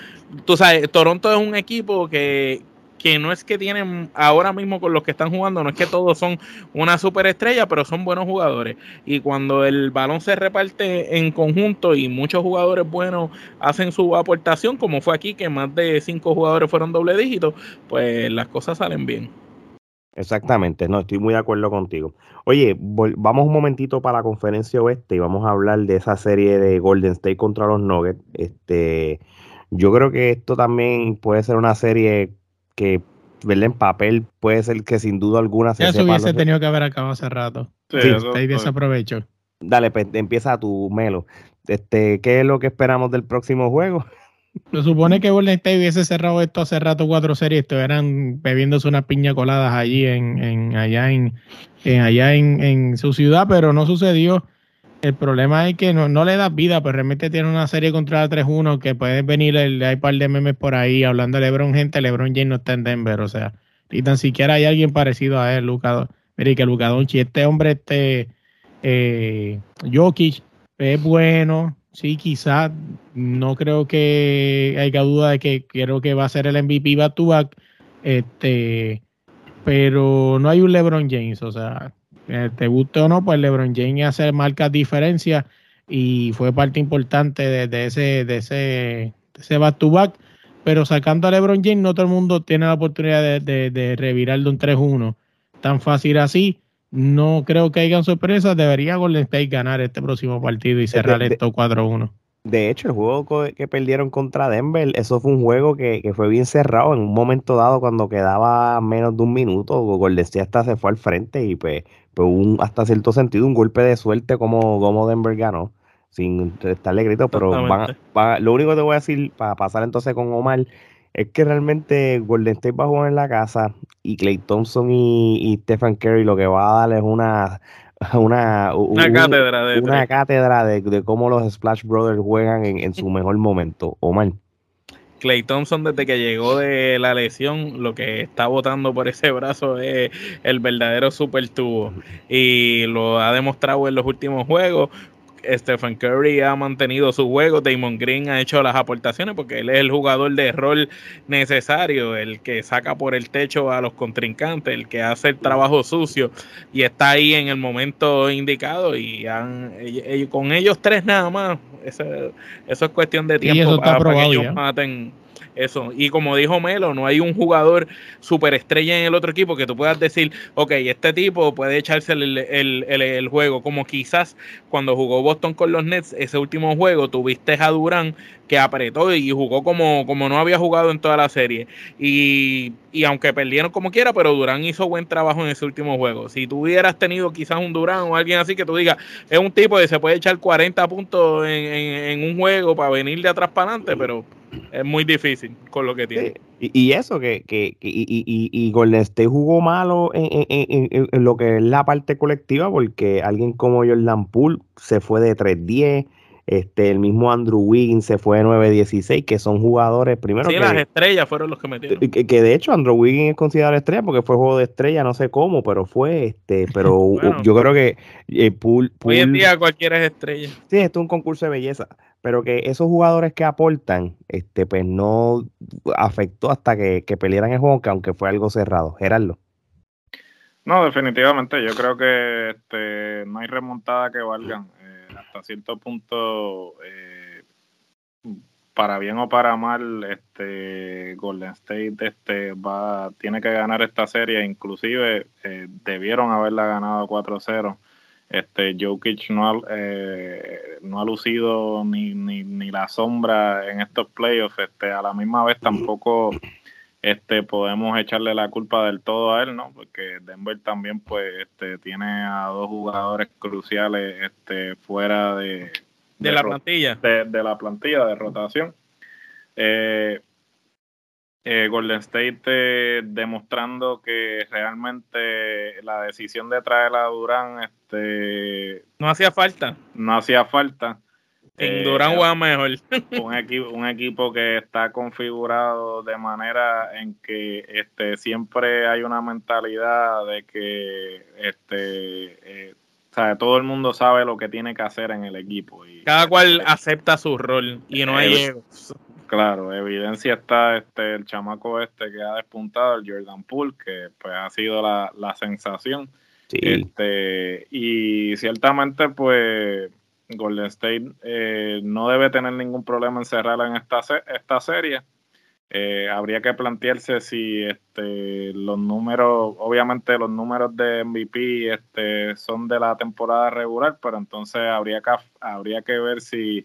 tú sabes, Toronto es un equipo que, que no es que tienen ahora mismo con los que están jugando, no es que todos son una superestrella, pero son buenos jugadores. Y cuando el balón se reparte en conjunto y muchos jugadores buenos hacen su aportación, como fue aquí, que más de cinco jugadores fueron doble dígito, pues las cosas salen bien. Exactamente, no, estoy muy de acuerdo contigo. Oye, vamos un momentito para la conferencia oeste y vamos a hablar de esa serie de Golden State contra los Nuggets. Este, yo creo que esto también puede ser una serie que, verla en papel, puede ser que sin duda alguna se Ya hubiese tenido que haber acabado hace rato. Sí, sí desaprovecho. Dale, pues, empieza tu melo. Este, ¿qué es lo que esperamos del próximo juego? Se supone que Golden State hubiese cerrado esto hace rato cuatro series, estuvieran bebiéndose unas piña coladas allí en, en allá en, allá en, su ciudad, pero no sucedió. El problema es que no, no le das vida, pues realmente tiene una serie contra 3-1 que puede venir, el, hay par de memes por ahí hablando de LeBron, gente, LeBron James no está en Denver, o sea, y tan siquiera hay alguien parecido a él, Luca. Mire que Luca Doncic, este hombre, este eh, Jokic, es bueno, Sí, quizás no creo que haya duda de que creo que va a ser el MVP back, este, pero no hay un LeBron James, o sea, eh, te guste o no, pues LeBron James hace marcas diferencias y fue parte importante de, ese de ese ese back to back, pero sacando a LeBron James no todo el mundo tiene la oportunidad de, de, de revirar de un 3-1 tan fácil así no creo que hayan sorpresas. Debería Golden State ganar este próximo partido y cerrar esto 4-1. De hecho, el juego que perdieron contra Denver, eso fue un juego que, fue bien cerrado. En un momento dado, cuando quedaba menos de un minuto, Golden State hasta se fue al frente y pues, pues un, hasta cierto sentido un golpe de suerte como, como Denver ganó, sin estarle grito. Pero lo único que te voy a decir, para pasar entonces con Omar, es que realmente Golden State va a jugar en la casa y Clay Thompson y, Stephen Curry lo que va a dar es una una, cátedra, de, una cátedra de, cómo los Splash Brothers juegan en, su mejor momento. Omar. Clay Thompson desde que llegó de la lesión, lo que está votando por ese brazo es el verdadero super tubo y lo ha demostrado en los últimos juegos. Stephen Curry ha mantenido su juego, Damon Green ha hecho las aportaciones porque él es el jugador de rol necesario, el que saca por el techo a los contrincantes, el que hace el trabajo sucio y está ahí en el momento indicado y con ellos tres nada más, eso, es cuestión de tiempo para, que ellos maten eso. Y como dijo Melo, no hay un jugador superestrella en el otro equipo que tú puedas decir, ok, este tipo puede echarse el, el, juego. Como quizás cuando jugó Boston con los Nets, ese último juego, tuviste a Durán que apretó y jugó como, como no había jugado en toda la serie. Y, y aunque perdieron como quiera, pero Durán hizo buen trabajo en ese último juego. Si tú hubieras tenido quizás un Durán o alguien así que tú digas, es un tipo que se puede echar 40 puntos en, en un juego para venir de atrás para adelante, pero es muy difícil con lo que tiene. Y, y, eso, que, que, que y, y, y, Golden State jugó malo en, en, en, en, lo que es la parte colectiva, porque alguien como Jordan Poole se fue de 3-10, este, el mismo Andrew Wiggins se fue de 9-16, que son jugadores primero. Sí, que, las estrellas fueron los que metieron. Que, que, de hecho Andrew Wiggins es considerado estrella porque fue juego de estrella, no sé cómo, pero fue este. Pero bueno, yo creo que eh, Poole, Poole, Hoy en día cualquiera es estrella. Sí, esto es un concurso de belleza pero que esos jugadores que aportan, este, pues no afectó hasta que, que pelearan el juego, que aunque fue algo cerrado. Gerardo. No, definitivamente, yo creo que este, no hay remontada que valgan. Eh, hasta cierto punto, eh, para bien o para mal, este Golden State este, va, tiene que ganar esta serie, inclusive eh, debieron haberla ganado 4-0 este Jokic no ha, eh, no ha lucido ni, ni, ni, la sombra en estos playoffs. Este, a la misma vez tampoco este, podemos echarle la culpa del todo a él, ¿no? Porque Denver también pues este, tiene a dos jugadores cruciales este, fuera de, de, de la plantilla. De, de, la plantilla de rotación. Eh, eh, Golden State eh, demostrando que realmente la decisión de traer a Durán este, no hacía falta. No hacía falta. En Durán juega mejor. un, equipo, un equipo que está configurado de manera en que este, siempre hay una mentalidad de que este, eh, o sea, todo el mundo sabe lo que tiene que hacer en el equipo. Y, Cada cual acepta su rol y no hay egos. Claro, evidencia está este el chamaco este que ha despuntado, el Jordan Poole, que pues ha sido la, la sensación. Sí. Este, y ciertamente, pues, Golden State eh, no debe tener ningún problema en cerrarla en esta, esta serie. Eh, habría que plantearse si este, los números, obviamente los números de MVP este, son de la temporada regular, pero entonces habría que, habría que ver si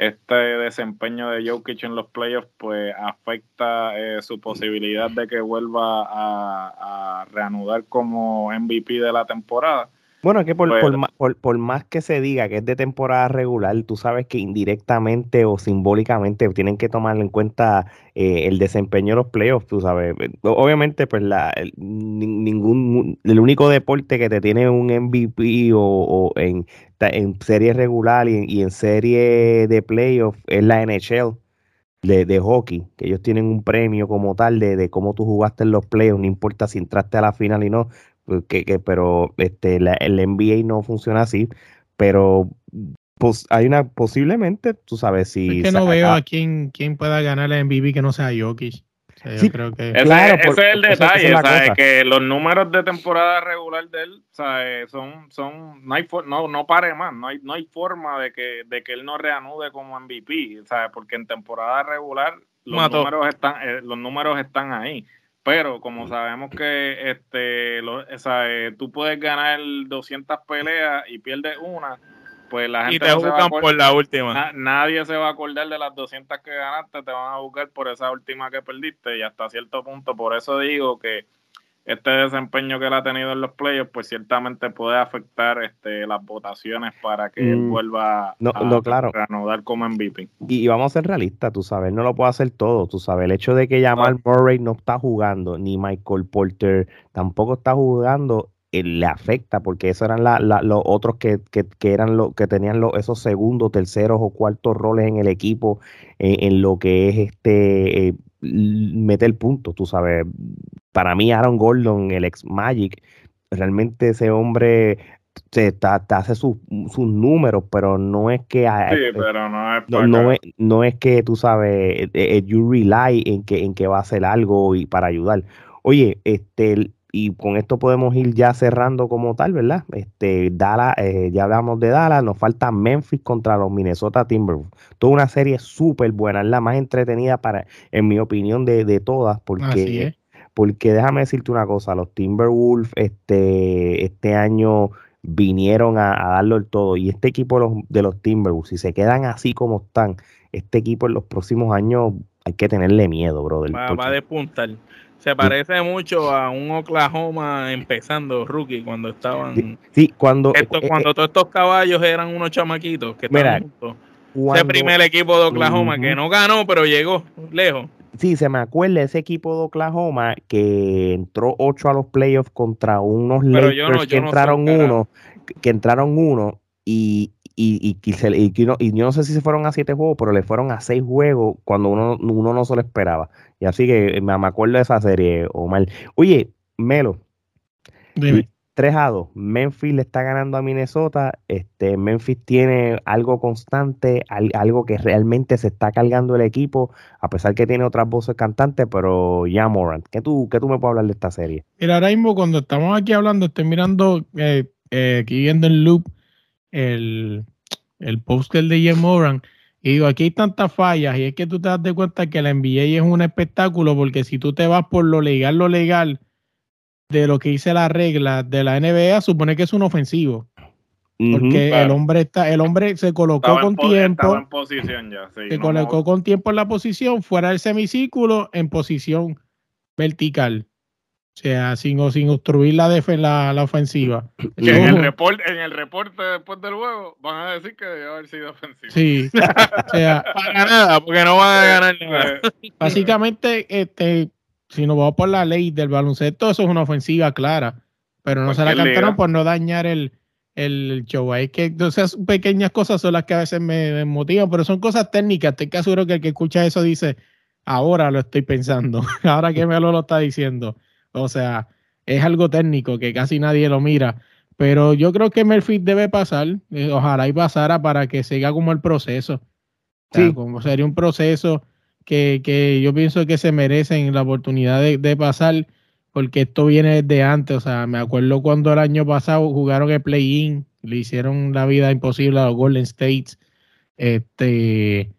este desempeño de Jokic en los playoffs pues afecta eh, su posibilidad de que vuelva a, a, reanudar como MVP de la temporada. Bueno, es que por, pues, por, por, por, más que se diga que es de temporada regular, tú sabes que indirectamente o simbólicamente tienen que tomar en cuenta eh, el desempeño de los playoffs, tú sabes. Obviamente, pues la, el, ningún, el único deporte que te tiene un MVP o, o en, en serie regular y, y, en serie de playoffs es la NHL. De, de, hockey, que ellos tienen un premio como tal de, de cómo tú jugaste en los playoffs, no importa si entraste a la final y no, que, que, pero este la, el NBA no funciona así, pero pues hay una posiblemente, tú sabes si es que no veo a quién quién pueda ganar la MVP que no sea Jokic. O sea, yo sí, creo que ese, claro, ese por, es el detalle, es la ¿sabes? que los números de temporada regular de él, ¿sabes? son son no hay no no pare más, no hay no hay forma de que de que él no reanude como MVP, ¿sabes? Porque en temporada regular los Mató. números están eh, los números están ahí pero como sabemos que este lo, sea, eh, tú puedes ganar 200 peleas y pierdes una, pues la gente y te no buscan por la última. Na, nadie se va a acordar de las 200 que ganaste, te van a buscar por esa última que perdiste y hasta cierto punto, por eso digo que este desempeño que él ha tenido en los playoffs, pues ciertamente puede afectar este, las votaciones para que mm, él vuelva no, a no, claro. reanudar como MVP. Y, y, vamos a ser realistas, tú sabes, no lo puede hacer todo, tú sabes, el hecho de que Jamal no. Murray no está jugando, ni Michael Porter tampoco está jugando, le afecta, porque esos eran la, la, los otros que, que, que eran lo, que tenían lo, esos segundos, terceros o cuartos roles en el equipo, eh, en lo que es este eh, meter puntos, tú sabes. Para mí, Aaron Gordon, el ex Magic, realmente ese hombre se hace sus, sus números, pero no es que sí, pero no es, no, no, es no es que tú sabes eh, you rely en que en que va a hacer algo y para ayudar. Oye, este y con esto podemos ir ya cerrando como tal, ¿verdad? Este, Dallas, eh, ya hablamos de Dallas, nos falta Memphis contra los Minnesota Timberwolves. Toda una serie súper buena, es la más entretenida para, en mi opinión, de, de todas, porque, porque déjame decirte una cosa, los Timberwolves este, este año vinieron a, a darlo el todo, y este equipo de los, de los Timberwolves, si se quedan así como están, este equipo en los próximos años hay que tenerle miedo, brother. Va, va a despuntar. Se parece mucho a un Oklahoma empezando rookie cuando estaban. Sí, sí cuando. Esto, eh, cuando eh, todos estos caballos eran unos chamaquitos que estaban mira, juntos. ese primer equipo de Oklahoma que no ganó, pero llegó lejos. Sí, se me acuerda ese equipo de Oklahoma que entró 8 a los playoffs contra unos Lakers que entraron uno, que entraron uno y, y, y, y, yo no sé si se fueron a siete juegos, pero le fueron a seis juegos cuando uno, uno no se lo esperaba. Y así que me, me acuerdo de esa serie, Omar. Oye, Melo, Dime. 3 a 2. Memphis le está ganando a Minnesota. Este, Memphis tiene algo constante, algo que realmente se está cargando el equipo, a pesar que tiene otras voces cantantes, pero ya Morant, ¿qué tú, qué tú me puedes hablar de esta serie? Mira, ahora mismo cuando estamos aquí hablando, estoy mirando, eh, eh, aquí viendo el loop, el, el post de Jim Moran. Y digo, aquí hay tantas fallas y es que tú te das de cuenta que la NBA es un espectáculo porque si tú te vas por lo legal, lo legal, de lo que dice la regla de la NBA, supone que es un ofensivo. Porque el hombre está, el hombre se colocó con tiempo. En posición ya, se colocó con tiempo en la posición, fuera del semicírculo, en posición vertical. O sea, sin, o sin obstruir la, la, la, ofensiva. en, el reporte, en el reporte después del juego van a decir que debe haber sido ofensivo. Sí. o sea, para nada, porque no van a ganar nada. Básicamente, este, si nos vamos por la ley del baloncesto, eso es una ofensiva clara, pero no se la cantaron por no dañar el, el show. Es que esas pequeñas cosas son las que a veces me, motivan, pero son cosas técnicas. Estoy casi seguro que el que escucha eso dice, ahora lo estoy pensando, ahora que me lo, lo está diciendo. O sea, es algo técnico que casi nadie lo mira. Pero yo creo que Murphy debe pasar, eh, ojalá y pasara para que siga como el proceso. sí. como sería un proceso que, yo pienso que se merecen la oportunidad de, pasar, porque esto viene desde antes. O sea, me acuerdo cuando el año pasado jugaron el play-in, le hicieron la vida imposible a los Golden States. Este,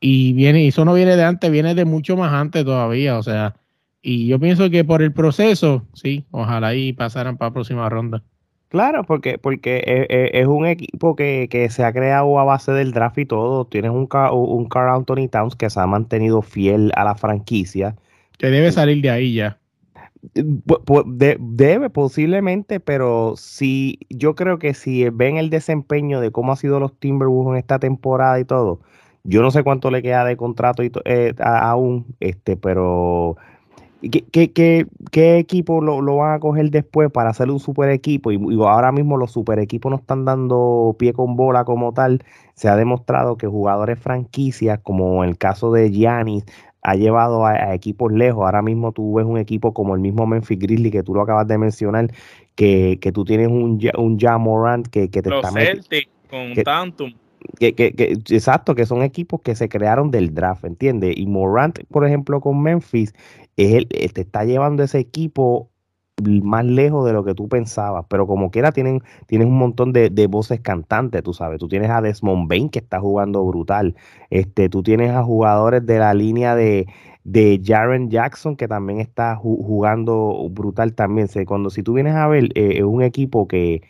y viene, y eso no viene de antes, viene de mucho más antes todavía. O sea, y yo pienso que por el proceso, sí, ojalá y pasaran para la próxima ronda. Claro, porque, porque e, e, es, un equipo que, se ha creado a base del draft y todo. Tienes un, un Carl Anthony Towns que se ha mantenido fiel a la franquicia. Que debe salir de ahí ya. debe posiblemente, pero si yo creo que si ven el desempeño de cómo ha sido los Timberwolves en esta temporada y todo, yo no sé cuánto le queda de contrato y eh, aún, este, pero ¿Qué, qué, equipo lo, van a coger después para hacer un super equipo? Y, ahora mismo los super equipos no están dando pie con bola como tal. Se ha demostrado que jugadores franquicias, como el caso de Giannis, ha llevado a, equipos lejos. Ahora mismo tú ves un equipo como el mismo Memphis Grizzly que tú lo acabas de mencionar, que, tú tienes un, un Morant que, te está Celtics con Tantum. Que, que, que, exacto, que son equipos que se crearon del draft, ¿entiendes? Y Morant, por ejemplo, con Memphis, es el, eh, te está llevando ese equipo más lejos de lo que tú pensabas, pero como quiera tienen, un montón de, voces cantantes, tú sabes, tú tienes a Desmond Bain que está jugando brutal, este, tú tienes a jugadores de la línea de, de Jaren Jackson que también está jugando brutal también, cuando si tú vienes a ver, eh, es un equipo que,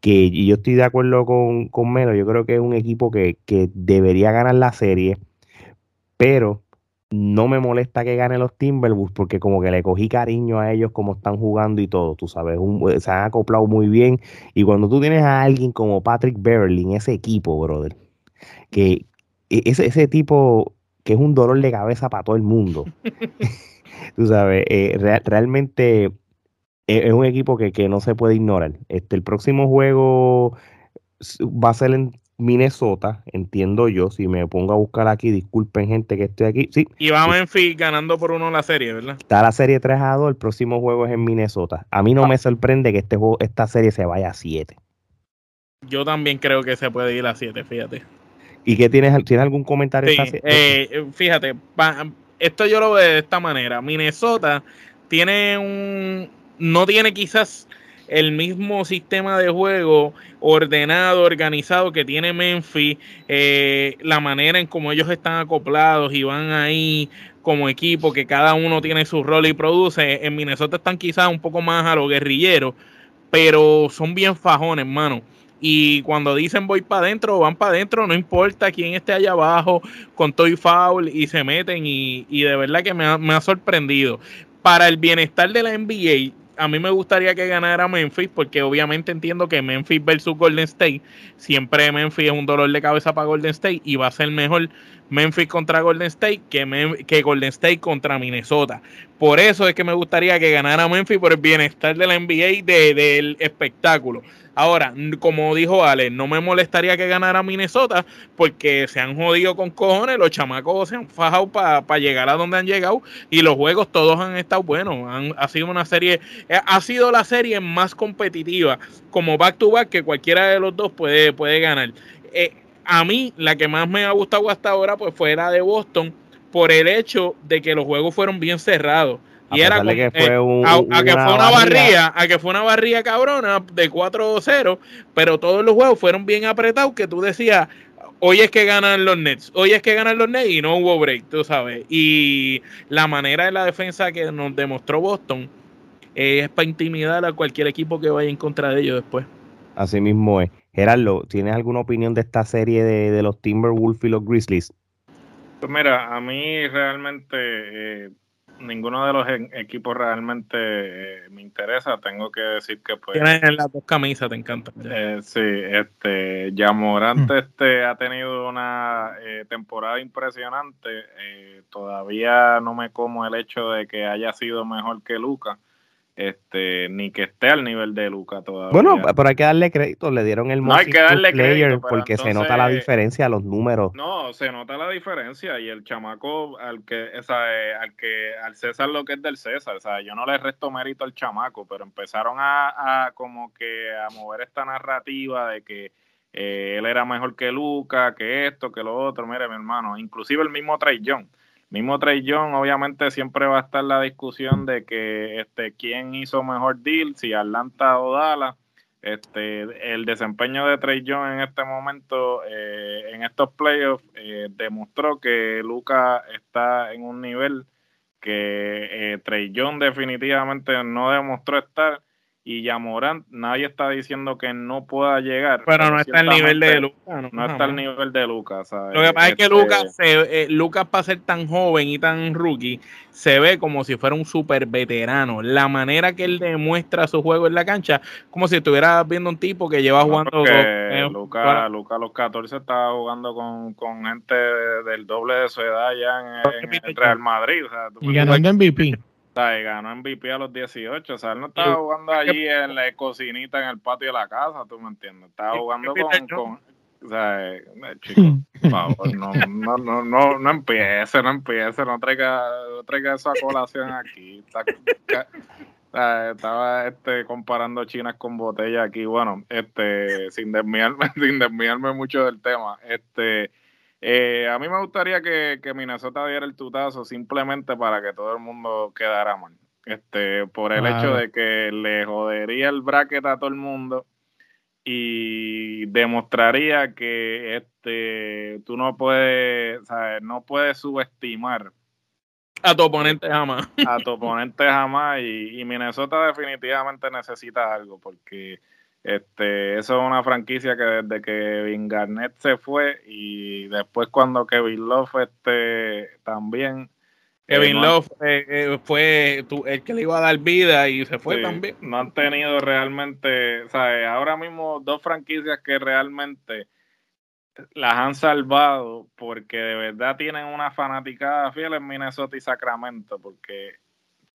que yo estoy de acuerdo con, con Melo, yo creo que es un equipo que, que debería ganar la serie, pero no me molesta que gane los Timberwolves porque como que le cogí cariño a ellos como están jugando y todo, tú sabes, eh, se han acoplado muy bien y cuando tú tienes a alguien como Patrick Beverly en ese equipo, brother, que e, ese, ese tipo que es un dolor de cabeza para todo el mundo, tú sabes, eh, realmente e, es, un equipo que, que, no se puede ignorar. Este, el próximo juego va a ser en Minnesota, entiendo yo, si me pongo a buscar aquí, disculpen gente que estoy aquí. Sí. Y va Memphis ganando por uno la serie, ¿verdad? Está la serie 3 a 2, el próximo juego es en Minnesota. A mí no ah. me sorprende que este juego, esta serie se vaya a 7. Yo también creo que se puede ir a 7, fíjate. ¿Y qué tienes, tienes algún comentario? Sí, eh, fíjate, esto yo lo veo de esta manera. Minnesota tiene un, no tiene quizás el mismo sistema de juego ordenado, organizado que tiene Memphis, eh, la manera en cómo ellos están acoplados y van ahí como equipo, que cada uno tiene su rol y produce. En Minnesota están quizás un poco más a los guerrilleros, pero son bien fajones, hermano. Y cuando dicen voy para adentro, van para adentro, no importa quién esté allá abajo con Toy Foul y se meten y, de verdad que me ha, me ha sorprendido. Para el bienestar de la NBA, a mí me gustaría que ganara Memphis, porque obviamente entiendo que Memphis versus Golden State, siempre Memphis es un dolor de cabeza para Golden State y va a ser mejor Memphis contra Golden State que, que Golden State contra Minnesota. Por eso es que me gustaría que ganara Memphis por el bienestar de la NBA del espectáculo. Ahora, como dijo Ale, no me molestaría que ganara Minnesota porque se han jodido con cojones, los chamacos se han fajado para llegar a donde han llegado y los juegos todos han estado buenos. ha sido una serie, eh, ha sido la serie más competitiva como back to back que cualquiera de los dos puede, puede ganar. Eh, a mí, la que más me ha gustado hasta ahora, pues fue la de Boston por el hecho de que los juegos fueron bien cerrados. Y era que fue eh, a, que fue una barría, a que fue una barría cabrona de 4-0, pero todos los juegos fueron bien apretados que tú decías, hoy es que ganan los Nets, hoy es que ganan los Nets y no hubo break, tú sabes. Y la manera de la defensa que nos demostró Boston eh, es para intimidar a cualquier equipo que vaya en contra de ellos después. Así mismo es. Gerardo, ¿tienes alguna opinión de esta serie de, de los Timberwolves y los Grizzlies? Pues mira, a mí realmente eh, ninguno de los equipos realmente eh, me interesa. Tengo que decir que pues. Tienes las dos camisas, te encanta. Eh, sí, este, ya Morante mm. este, ha tenido una eh, temporada impresionante. todavía no me como el hecho de que haya sido mejor que Luca este, ni que esté al nivel de Luca todavía. Bueno, pero hay que darle crédito, le dieron el no hay que darle player porque se nota la diferencia, los números. No, se nota la diferencia y el chamaco al que, esa, eh, al que, al César lo que es del César, o sea, yo no le resto mérito al chamaco, pero empezaron a, como que a mover esta narrativa de que eh, él era mejor que Luca, que esto, que lo otro, mire mi hermano, inclusive el mismo Trey Young Mismo Trey Young, obviamente siempre va a estar la discusión de que este quién hizo mejor deal, si Atlanta o Dallas. Este, el desempeño de Trey Young en este momento, eh, en estos playoffs, eh, demostró que Luca está en un nivel que eh, Trey Young definitivamente no demostró estar y ya Morant, nadie está diciendo que no pueda llegar. Pero no está al nivel de Lucas. No, está al nivel de Lucas. Lo que pasa es que este Lucas, eh, Lucas para ser tan joven y tan rookie, se ve como si fuera un super veterano. La manera que él demuestra su juego en la cancha, como si estuviera viendo un tipo que lleva jugando. Eh, Lucas, a los 14 estaba jugando con, gente del doble de su edad ya en, el Real Madrid. y ganando MVP ganó MVP a los 18. O sea, él no estaba jugando allí en la cocinita en el patio de la casa, tú me entiendes. Estaba jugando con, o sea, eh, por favor, no, no, no, no, no empiece, no empiece, no traiga, no traiga esa colación aquí. estaba este, comparando chinas con botellas aquí, bueno, este, sin desviarme, sin desviarme mucho del tema. Este, eh, a mí me gustaría que, Minnesota diera el tutazo simplemente para que todo el mundo quedara mal. Este, por el hecho de que le jodería el bracket a todo el mundo y demostraría que este tú no puedes, ¿sabes? no puedes subestimar a tu oponente jamás. A tu oponente jamás y, y Minnesota definitivamente necesita algo porque este, eso es una franquicia que desde que Kevin Garnett se fue y después cuando Kevin Love este, también. Kevin eh, Love eh, fue el que le iba a dar vida y se fue también. No han tenido realmente, o sea, ahora mismo dos franquicias que realmente las han salvado porque de verdad tienen una fanaticada fiel en Minnesota y Sacramento, porque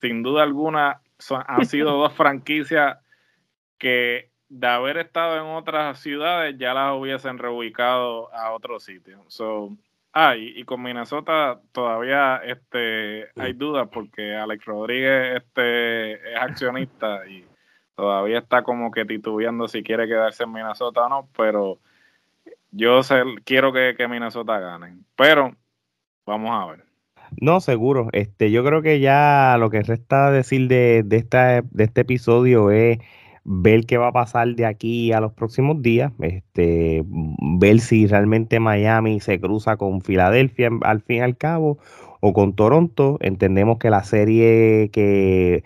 sin duda alguna han sido dos franquicias que de haber estado en otras ciudades ya las hubiesen reubicado a otro sitio. So, ah, y, con Minnesota todavía este, hay dudas porque Alex Rodríguez este, es accionista y todavía está como que titubeando si quiere quedarse en Minnesota o no, pero yo sé, quiero que, que Minnesota gane. Pero vamos a ver. No, seguro. Este, yo creo que ya lo que resta decir de, de, esta, de este episodio es ver qué va a pasar de aquí a los próximos días, este, ver si realmente Miami se cruza con Filadelfia al fin y al cabo o con Toronto. Entendemos que la serie que,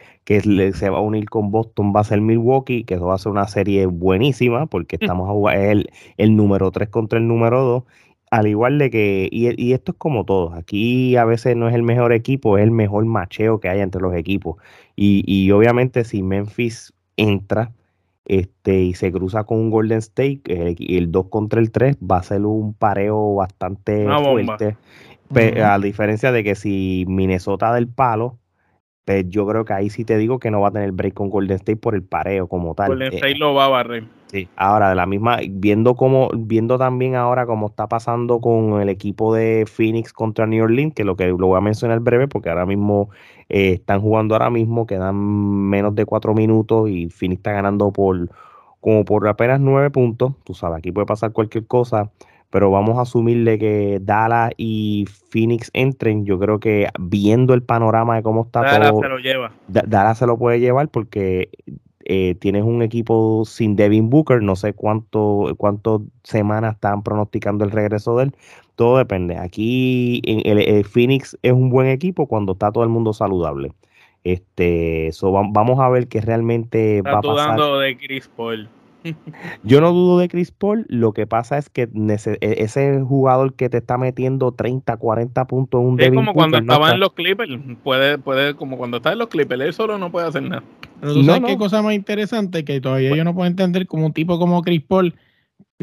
se va a unir con Boston va a ser Milwaukee, que eso va a ser una serie buenísima porque mm. estamos a jugar el, el número 3 contra el número 2 al igual de que, y, y, esto es como todo, aquí a veces no es el mejor equipo, es el mejor macheo que hay entre los equipos. Y, y obviamente si Memphis entra este, y se cruza con un Golden State, el, el 2 contra el 3 va a ser un pareo bastante fuerte. A diferencia de que si Minnesota del palo, pues yo creo que ahí sí te digo que no va a tener break con Golden State por el pareo como tal. Golden State lo va a barrer. Sí, ahora de la misma, viendo cómo, viendo también ahora cómo está pasando con el equipo de Phoenix contra New Orleans, que lo que lo voy a mencionar breve, porque ahora mismo eh, están jugando ahora mismo, quedan menos de cuatro minutos y Phoenix está ganando por como por apenas nueve puntos. Tú sabes, aquí puede pasar cualquier cosa pero vamos a asumirle que Dallas y Phoenix entren. Yo creo que viendo el panorama de cómo está Dallas todo, se lo lleva. Dallas se lo puede llevar porque eh, tienes un equipo sin Devin Booker. No sé cuánto cuántas semanas están pronosticando el regreso de él. Todo depende. Aquí en el, Phoenix es un buen equipo cuando está todo el mundo saludable. Este, vamos a ver qué realmente va a pasar. de Chris Paul. Yo no dudo de Chris Paul, lo que pasa es que e, ese jugador que te está metiendo 30, 40 puntos en un Es como cuando estaba en los Clippers, puede, puede, como cuando está en los Clippers, él solo no puede hacer nada. Pero tú sabes qué cosa más interesante que todavía yo no puedo entender como un tipo como Chris Paul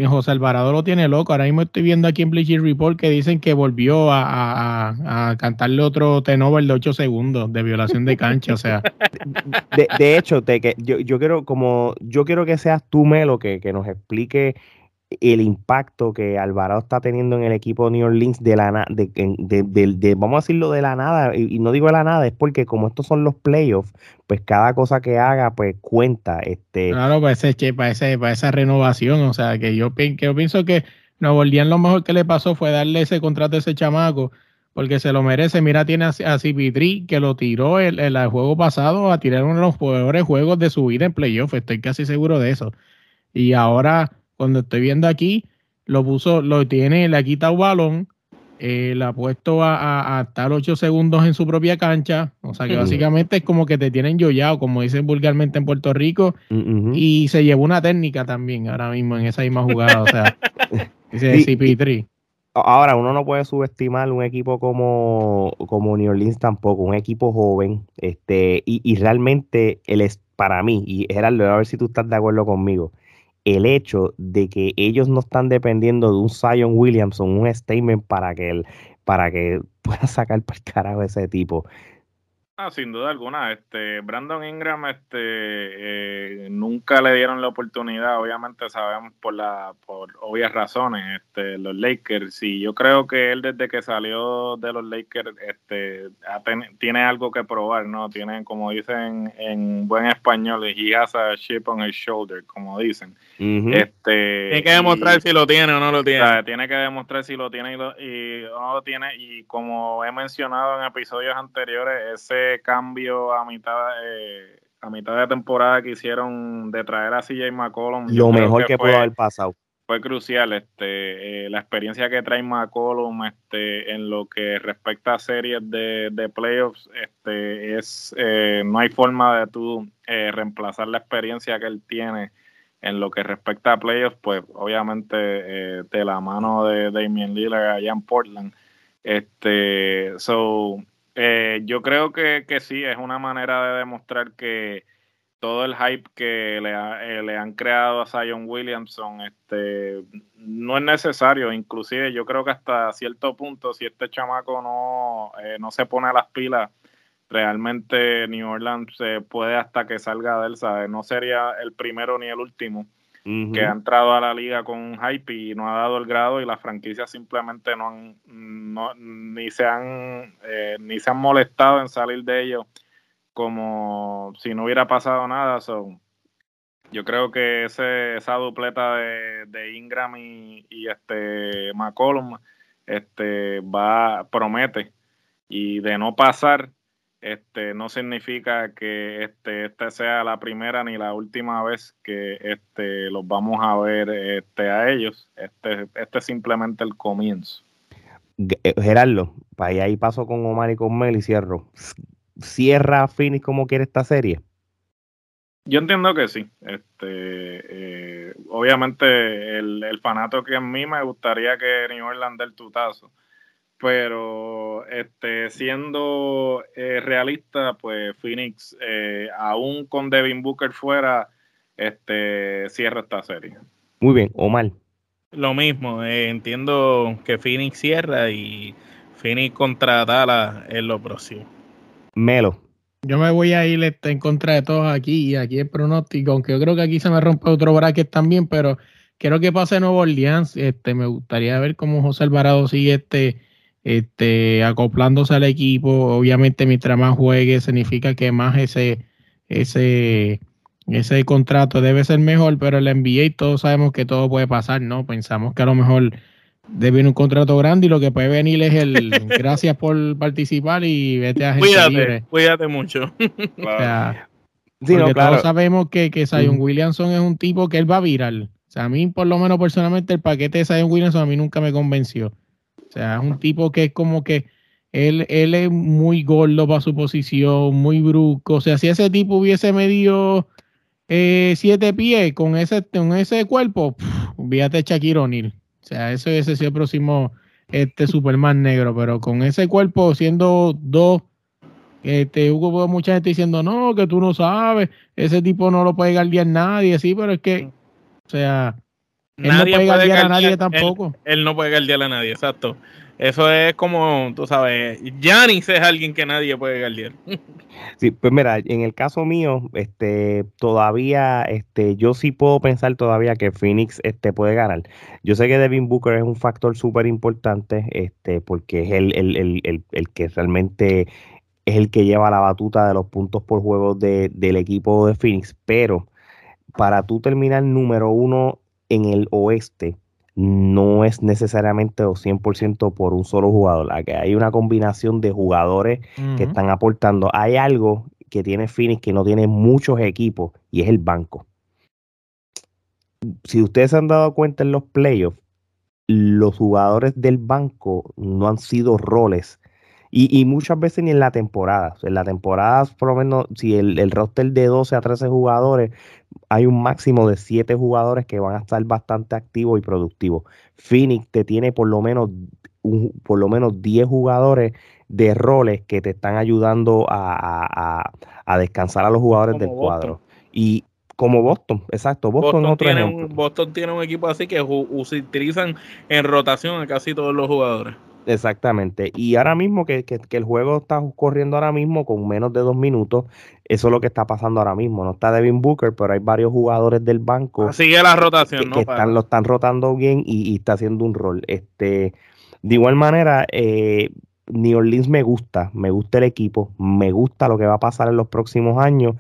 José Alvarado lo tiene loco. Ahora mismo estoy viendo aquí en Bleacher Report que dicen que volvió a, cantarle otro tenover de 8 segundos de violación de cancha. O sea. De, hecho, te, que yo, yo, quiero, como yo quiero que seas tú, Melo, que, que nos explique el impacto que Alvarado está teniendo en el equipo de New Orleans de la de, de, vamos a decirlo de la nada, y, no digo de la nada, es porque como estos son los playoffs, pues cada cosa que haga, pues cuenta. Este... Claro, para, ese, para, ese, para esa renovación, o sea, que yo, que yo pienso que Nuevo Orleans lo mejor que le pasó fue darle ese contrato a ese chamaco, porque se lo merece. Mira, tiene a, a Cipitri, que lo tiró el, el, juego pasado a tirar uno de los peores juegos de su vida en playoff, estoy casi seguro de eso. Y ahora cuando estoy viendo aquí, lo puso, lo tiene, le ha quitado balón, eh, le ha puesto a, a, estar 8 segundos en su propia cancha. O sea que básicamente es como que te tienen yollado, como dicen vulgarmente en Puerto Rico, y se llevó una técnica también ahora mismo en esa misma jugada. O sea, dice CP3. Ahora, uno no puede subestimar un equipo como, como New Orleans tampoco, un equipo joven, este, y, y realmente él es para mí, y Gerardo, a ver si tú estás de acuerdo conmigo el hecho de que ellos no están dependiendo de un Zion Williamson, un statement para que, él, para que pueda sacar para el carajo ese tipo. Ah, sin duda alguna. Este Brandon Ingram, este eh, nunca le dieron la oportunidad. Obviamente sabemos por la por obvias razones. Este los Lakers. Y yo creo que él desde que salió de los Lakers, este tiene algo que probar, no. Tiene como dicen en buen español, he has a chip on his shoulder, como dicen. Este tiene que demostrar si lo tiene o no lo tiene. tiene que demostrar si lo tiene y, y no lo tiene. Y como he mencionado en episodios anteriores, ese cambio a mitad eh, a mitad de temporada que hicieron de traer a CJ McCollum. Lo mejor que, pudo haber pasado. Fue crucial este eh, la experiencia que trae McCollum este en lo que respecta a series de, de playoffs este es eh, no hay forma de tú reemplazar la experiencia que él tiene en lo que respecta a playoffs pues obviamente de la mano de Damian Lillard allá en Portland este so eh, yo creo que, que, sí, es una manera de demostrar que todo el hype que le, eh, le, han creado a Zion Williamson este, no es necesario. Inclusive yo creo que hasta cierto punto, si este chamaco no, eh, no se pone a las pilas, realmente New Orleans se puede hasta que salga de él, ¿sabes? No sería el primero ni el último que ha entrado a la liga con un hype y no ha dado el grado y las franquicias simplemente no han no, ni se han eh, ni se han molestado en salir de ellos como si no hubiera pasado nada. Yo creo que ese, esa dupleta de, Ingram y, y, este McCollum este va promete. Y de no pasar este, no significa que este, esta sea la primera ni la última vez que este, los vamos a ver este, a ellos. Este, este es simplemente el comienzo. Eh, Gerardo, para ahí paso con Omar y con Mel y cierro. ¿Cierra Phoenix como quiere esta serie? Yo entiendo que sí. Este, eh, obviamente el, el fanato que en mí me gustaría que New Orleans dé el tutazo. Pero este, siendo eh, realista, pues Phoenix, eh, aún con Devin Booker fuera, este, cierra esta serie. Muy bien, Omar. Lo mismo, eh, entiendo que Phoenix cierra y Phoenix contra Dallas es lo próximo. Melo. Yo me voy a ir este, en contra de todos aquí y aquí el pronóstico, aunque yo creo que aquí se me rompe otro bracket también, pero quiero que pase Nuevo Orleans. Este, me gustaría ver cómo José Alvarado sigue este, este, acoplándose al equipo. Obviamente, mientras más juegue, significa que más ese, ese, ese contrato debe ser mejor, pero el NBA todos sabemos que todo puede pasar, ¿no? Pensamos que a lo mejor debe un contrato grande y lo que puede venir es el gracias por participar y vete a gente Cuídate, libre. cuídate mucho. O sea, Sí, no, porque claro. todos sabemos que, que Zion. Williamson es un tipo que él va a viral. O sea, a mí, por lo menos personalmente, el paquete de Zion Williamson a mí nunca me convenció. O sea, es un tipo que es como que él, él es muy gordo para su posición, muy brusco. O sea, si ese tipo hubiese medido eh, siete pies con ese, con ese cuerpo, de Shaquille O'Neal. O sea, eso ese sí el próximo este Superman negro, pero con ese cuerpo siendo dos, este, hubo mucha gente diciendo, no, que tú no sabes, ese tipo no lo puede guardiar nadie, sí, pero es que, o sea, él no puede guardiar a nadie tampoco. Él, él no puede guardiar a nadie, exacto. Eso es como, tú sabes, Giannis es alguien que nadie puede guardiar. Sí, pues mira, en el caso mío, este, todavía, este, yo sí puedo pensar todavía que Phoenix, este, puede ganar. Yo sé que Devin Booker es un factor súper importante, este, porque es el, el, el, el, el que realmente es el que lleva la batuta de los puntos por juego de- del equipo de Phoenix, pero para tú terminar número uno en el oeste, no es necesariamente o 100% por un solo jugador. Aquí hay una combinación de jugadores que están aportando. Hay algo que tiene Phoenix que no tiene muchos equipos y es el banco. Si ustedes se han dado cuenta en los playoffs, los jugadores del banco no han sido roles. Y, y muchas veces ni en la temporada. En la temporada, por lo menos, si el, el roster de 12 a 13 jugadores, hay un máximo de 7 jugadores que van a estar bastante activos y productivos. Phoenix te tiene por lo menos, un- por lo menos 10 jugadores de roles que te están ayudando a, a- a- descansar a los jugadores Como del Boston. cuadro. Y como Boston, exacto, Boston, Boston, otro tiene ejemplo. un, Boston tiene un equipo así que utilizan en rotación a casi todos los jugadores. Exactamente. Y ahora mismo que, que- que el juego está corriendo ahora mismo con menos de dos minutos, eso es lo que está pasando ahora mismo. No está Devin Booker, pero hay varios jugadores del banco Sigue la que, rotación, que ¿no? Para- están, lo están rotando bien y, y está haciendo un rol. Este, de igual manera, eh, New Orleans me gusta, me gusta el equipo, me gusta lo que va a pasar en los próximos años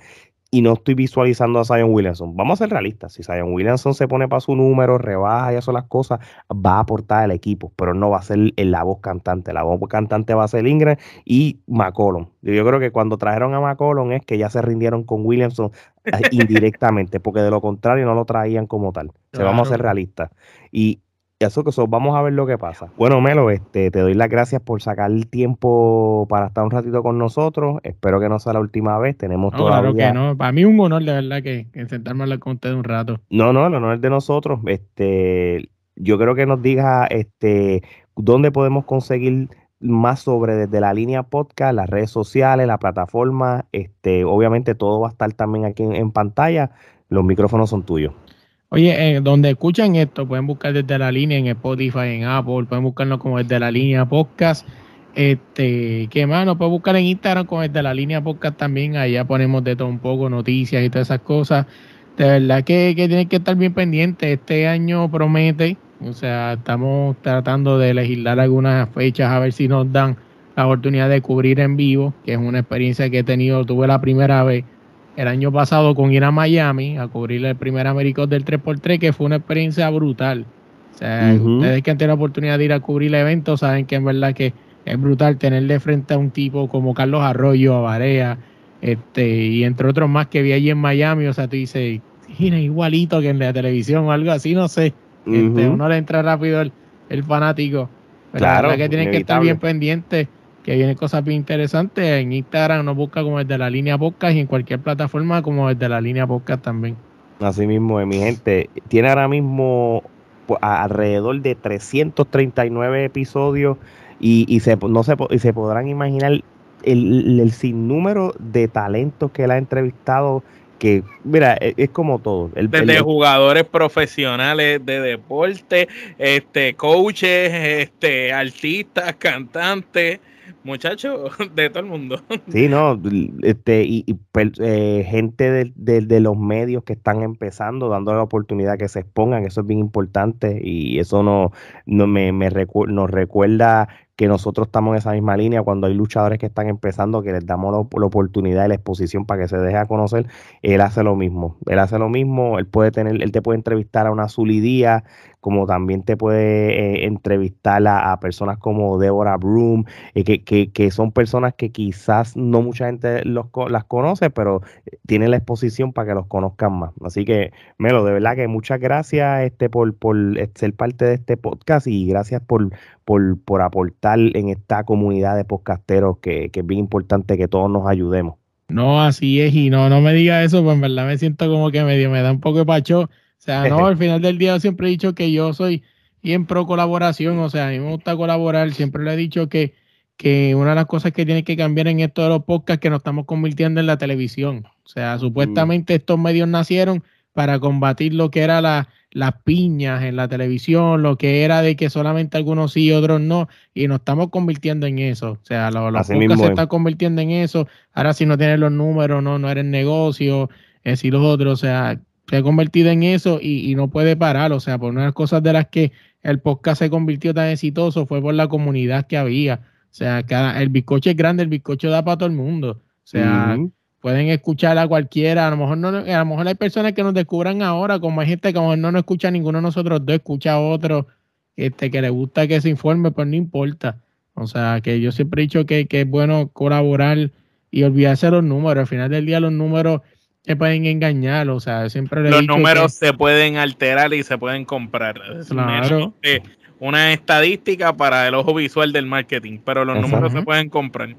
y no estoy visualizando a Zion Williamson. Vamos a ser realistas, si Zion Williamson se pone para su número, rebaja y hace las cosas, va a aportar al equipo, pero no va a ser la voz cantante. La voz cantante va a ser Ingram y McCollum. Yo creo que cuando trajeron a McCollum es que ya se rindieron con Williamson eh, indirectamente, porque de lo contrario no lo traían como tal. Se vamos a ser realistas. Y eso que eso, vamos a ver lo que pasa. Bueno, Melo, este, te doy las gracias por sacar el tiempo para estar un ratito con nosotros. Espero que no sea la última vez. Tenemos No, claro todavía. que no. Para mí es un honor, de verdad, que, que sentarme a hablar con ustedes un rato. No, no, el honor es de nosotros. Este, yo creo que nos diga este, dónde podemos conseguir más sobre desde la línea podcast, las redes sociales, la plataforma. Este, obviamente todo va a estar también aquí en, en pantalla. Los micrófonos son tuyos. Oye, eh, donde escuchan esto, pueden buscar desde la línea en Spotify, en Apple, pueden buscarlo como desde la línea podcast. Este, ¿qué más? Nos pueden buscar en Instagram como desde la línea podcast también. Allá ponemos de todo un poco, noticias y todas esas cosas. De verdad que, que tienen que estar bien pendientes. Este año promete. O sea, estamos tratando de legislar algunas fechas a ver si nos dan la oportunidad de cubrir en vivo, que es una experiencia que he tenido, tuve la primera vez el año pasado con ir a Miami a cubrir el primer Américos del 3x3, que fue una experiencia brutal. O sea, ustedes que han tenido la oportunidad de ir a cubrir el evento saben que en verdad que es brutal tener de frente a un tipo como Carlos Arroyo, a Barea, este, y entre otros más que vi allí en Miami. O sea, tú dices, "Mira, igualito que en la televisión o algo así, no sé. Este, Ujú. uno le entra rápido el, el fanático. Pero Claro, la verdad que tienen que estar bien pendientes, que vienen cosas bien interesantes. En Instagram nos busca como desde la línea podcast y en cualquier plataforma como desde la línea podcast también. Así mismo, eh, mi gente. Tiene ahora mismo pues, alrededor de 339 episodios y, se, no se, y se podrán imaginar el, sinnúmero de talentos que él ha entrevistado que, mira, e, es, como todo. El, Desde jugadores profesionales de deporte, este, coaches, este, artistas, cantantes, muchachos de todo el mundo. Sí, no, este, y, eh, gente de, de, los medios que están empezando, dando la oportunidad que se expongan, eso es bien importante y eso no, no me, me nos recuerda que nosotros estamos en esa misma línea cuando hay luchadores que están empezando, que les damos la, oportunidad y la exposición para que se deje a conocer, él hace lo mismo. Él hace lo mismo, él puede tener, él te puede entrevistar a una Zulidía, como también te puede eh, entrevistar a, personas como Deborah Broom, eh, que, que, son personas que quizás no mucha gente los, las conoce, pero eh, tienen la exposición para que los conozcan más. Así que, Melo, de verdad que muchas gracias este, por, por ser parte de este podcast y gracias por, por, por aportar en esta comunidad de podcasteros que, que es bien importante que todos nos ayudemos. No, así es, y no, no me diga eso, pues en verdad me siento como que medio me da un poco de pacho o sea, no, al final del día yo siempre he dicho que yo soy bien pro colaboración, o sea, a mí me gusta colaborar, siempre le he dicho que, que una de las cosas que tiene que cambiar en esto de los podcasts es que nos estamos convirtiendo en la televisión. O sea, supuestamente mm. estos medios nacieron para combatir lo que era la, las piñas en la televisión, lo que era de que solamente algunos sí y otros no, y nos estamos convirtiendo en eso. O sea, los, podcasts se están convirtiendo en eso. Ahora si no tienes los números, no, no eres negocio, es y los otros, o sea, se ha convertido en eso y, no puede parar. O sea, por una de las cosas de las que el podcast se convirtió tan exitoso fue por la comunidad que había. O sea, cada, el bizcocho es grande, el bizcocho da para todo el mundo. O sea, pueden escuchar a cualquiera. A lo mejor no, a lo mejor hay personas que nos descubran ahora, como hay gente que a lo mejor no nos escucha ninguno de nosotros dos, escucha a otro, este, que le gusta que se informe, pues no importa. O sea, que yo siempre he dicho que, que es bueno colaborar y olvidarse los números. Al final del día los números se pueden engañar, o sea, siempre le Los números se pueden alterar y se pueden comprar. claro. Una estadística para el ojo visual del marketing, pero los números se pueden comprar.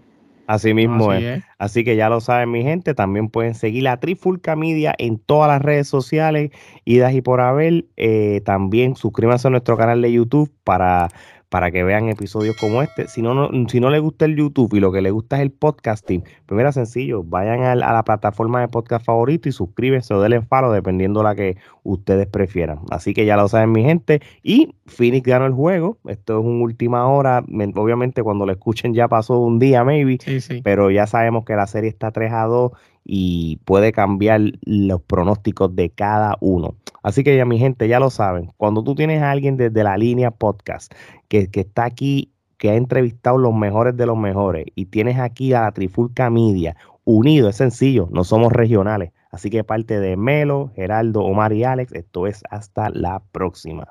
Así mismo es. Así que ya lo saben, mi gente. También pueden seguir la Trifulca Media en todas las redes sociales, idas y por haber. Eh, también suscríbanse a nuestro canal de YouTube para para que vean episodios como este. Si no, no, si no les gusta el YouTube y lo que les gusta es el podcasting, pues mira, sencillo, vayan a, la plataforma de podcast favorito y suscríbanse o denle follow dependiendo la que ustedes prefieran. Así que ya lo saben mi gente. Y Phoenix ganó el juego. Esto es una última hora. Obviamente cuando lo escuchen ya pasó un día, maybe. Pero ya sabemos que la serie está 3 a 2 y puede cambiar los pronósticos de cada uno. Así que ya mi gente, ya lo saben, cuando tú tienes a alguien desde la línea podcast que, que está aquí, que ha entrevistado los mejores de los mejores y tienes aquí a la Trifulca Media unido, es sencillo, no somos regionales. Así que parte de Melo, Geraldo, Omar y Alex, esto es hasta la próxima.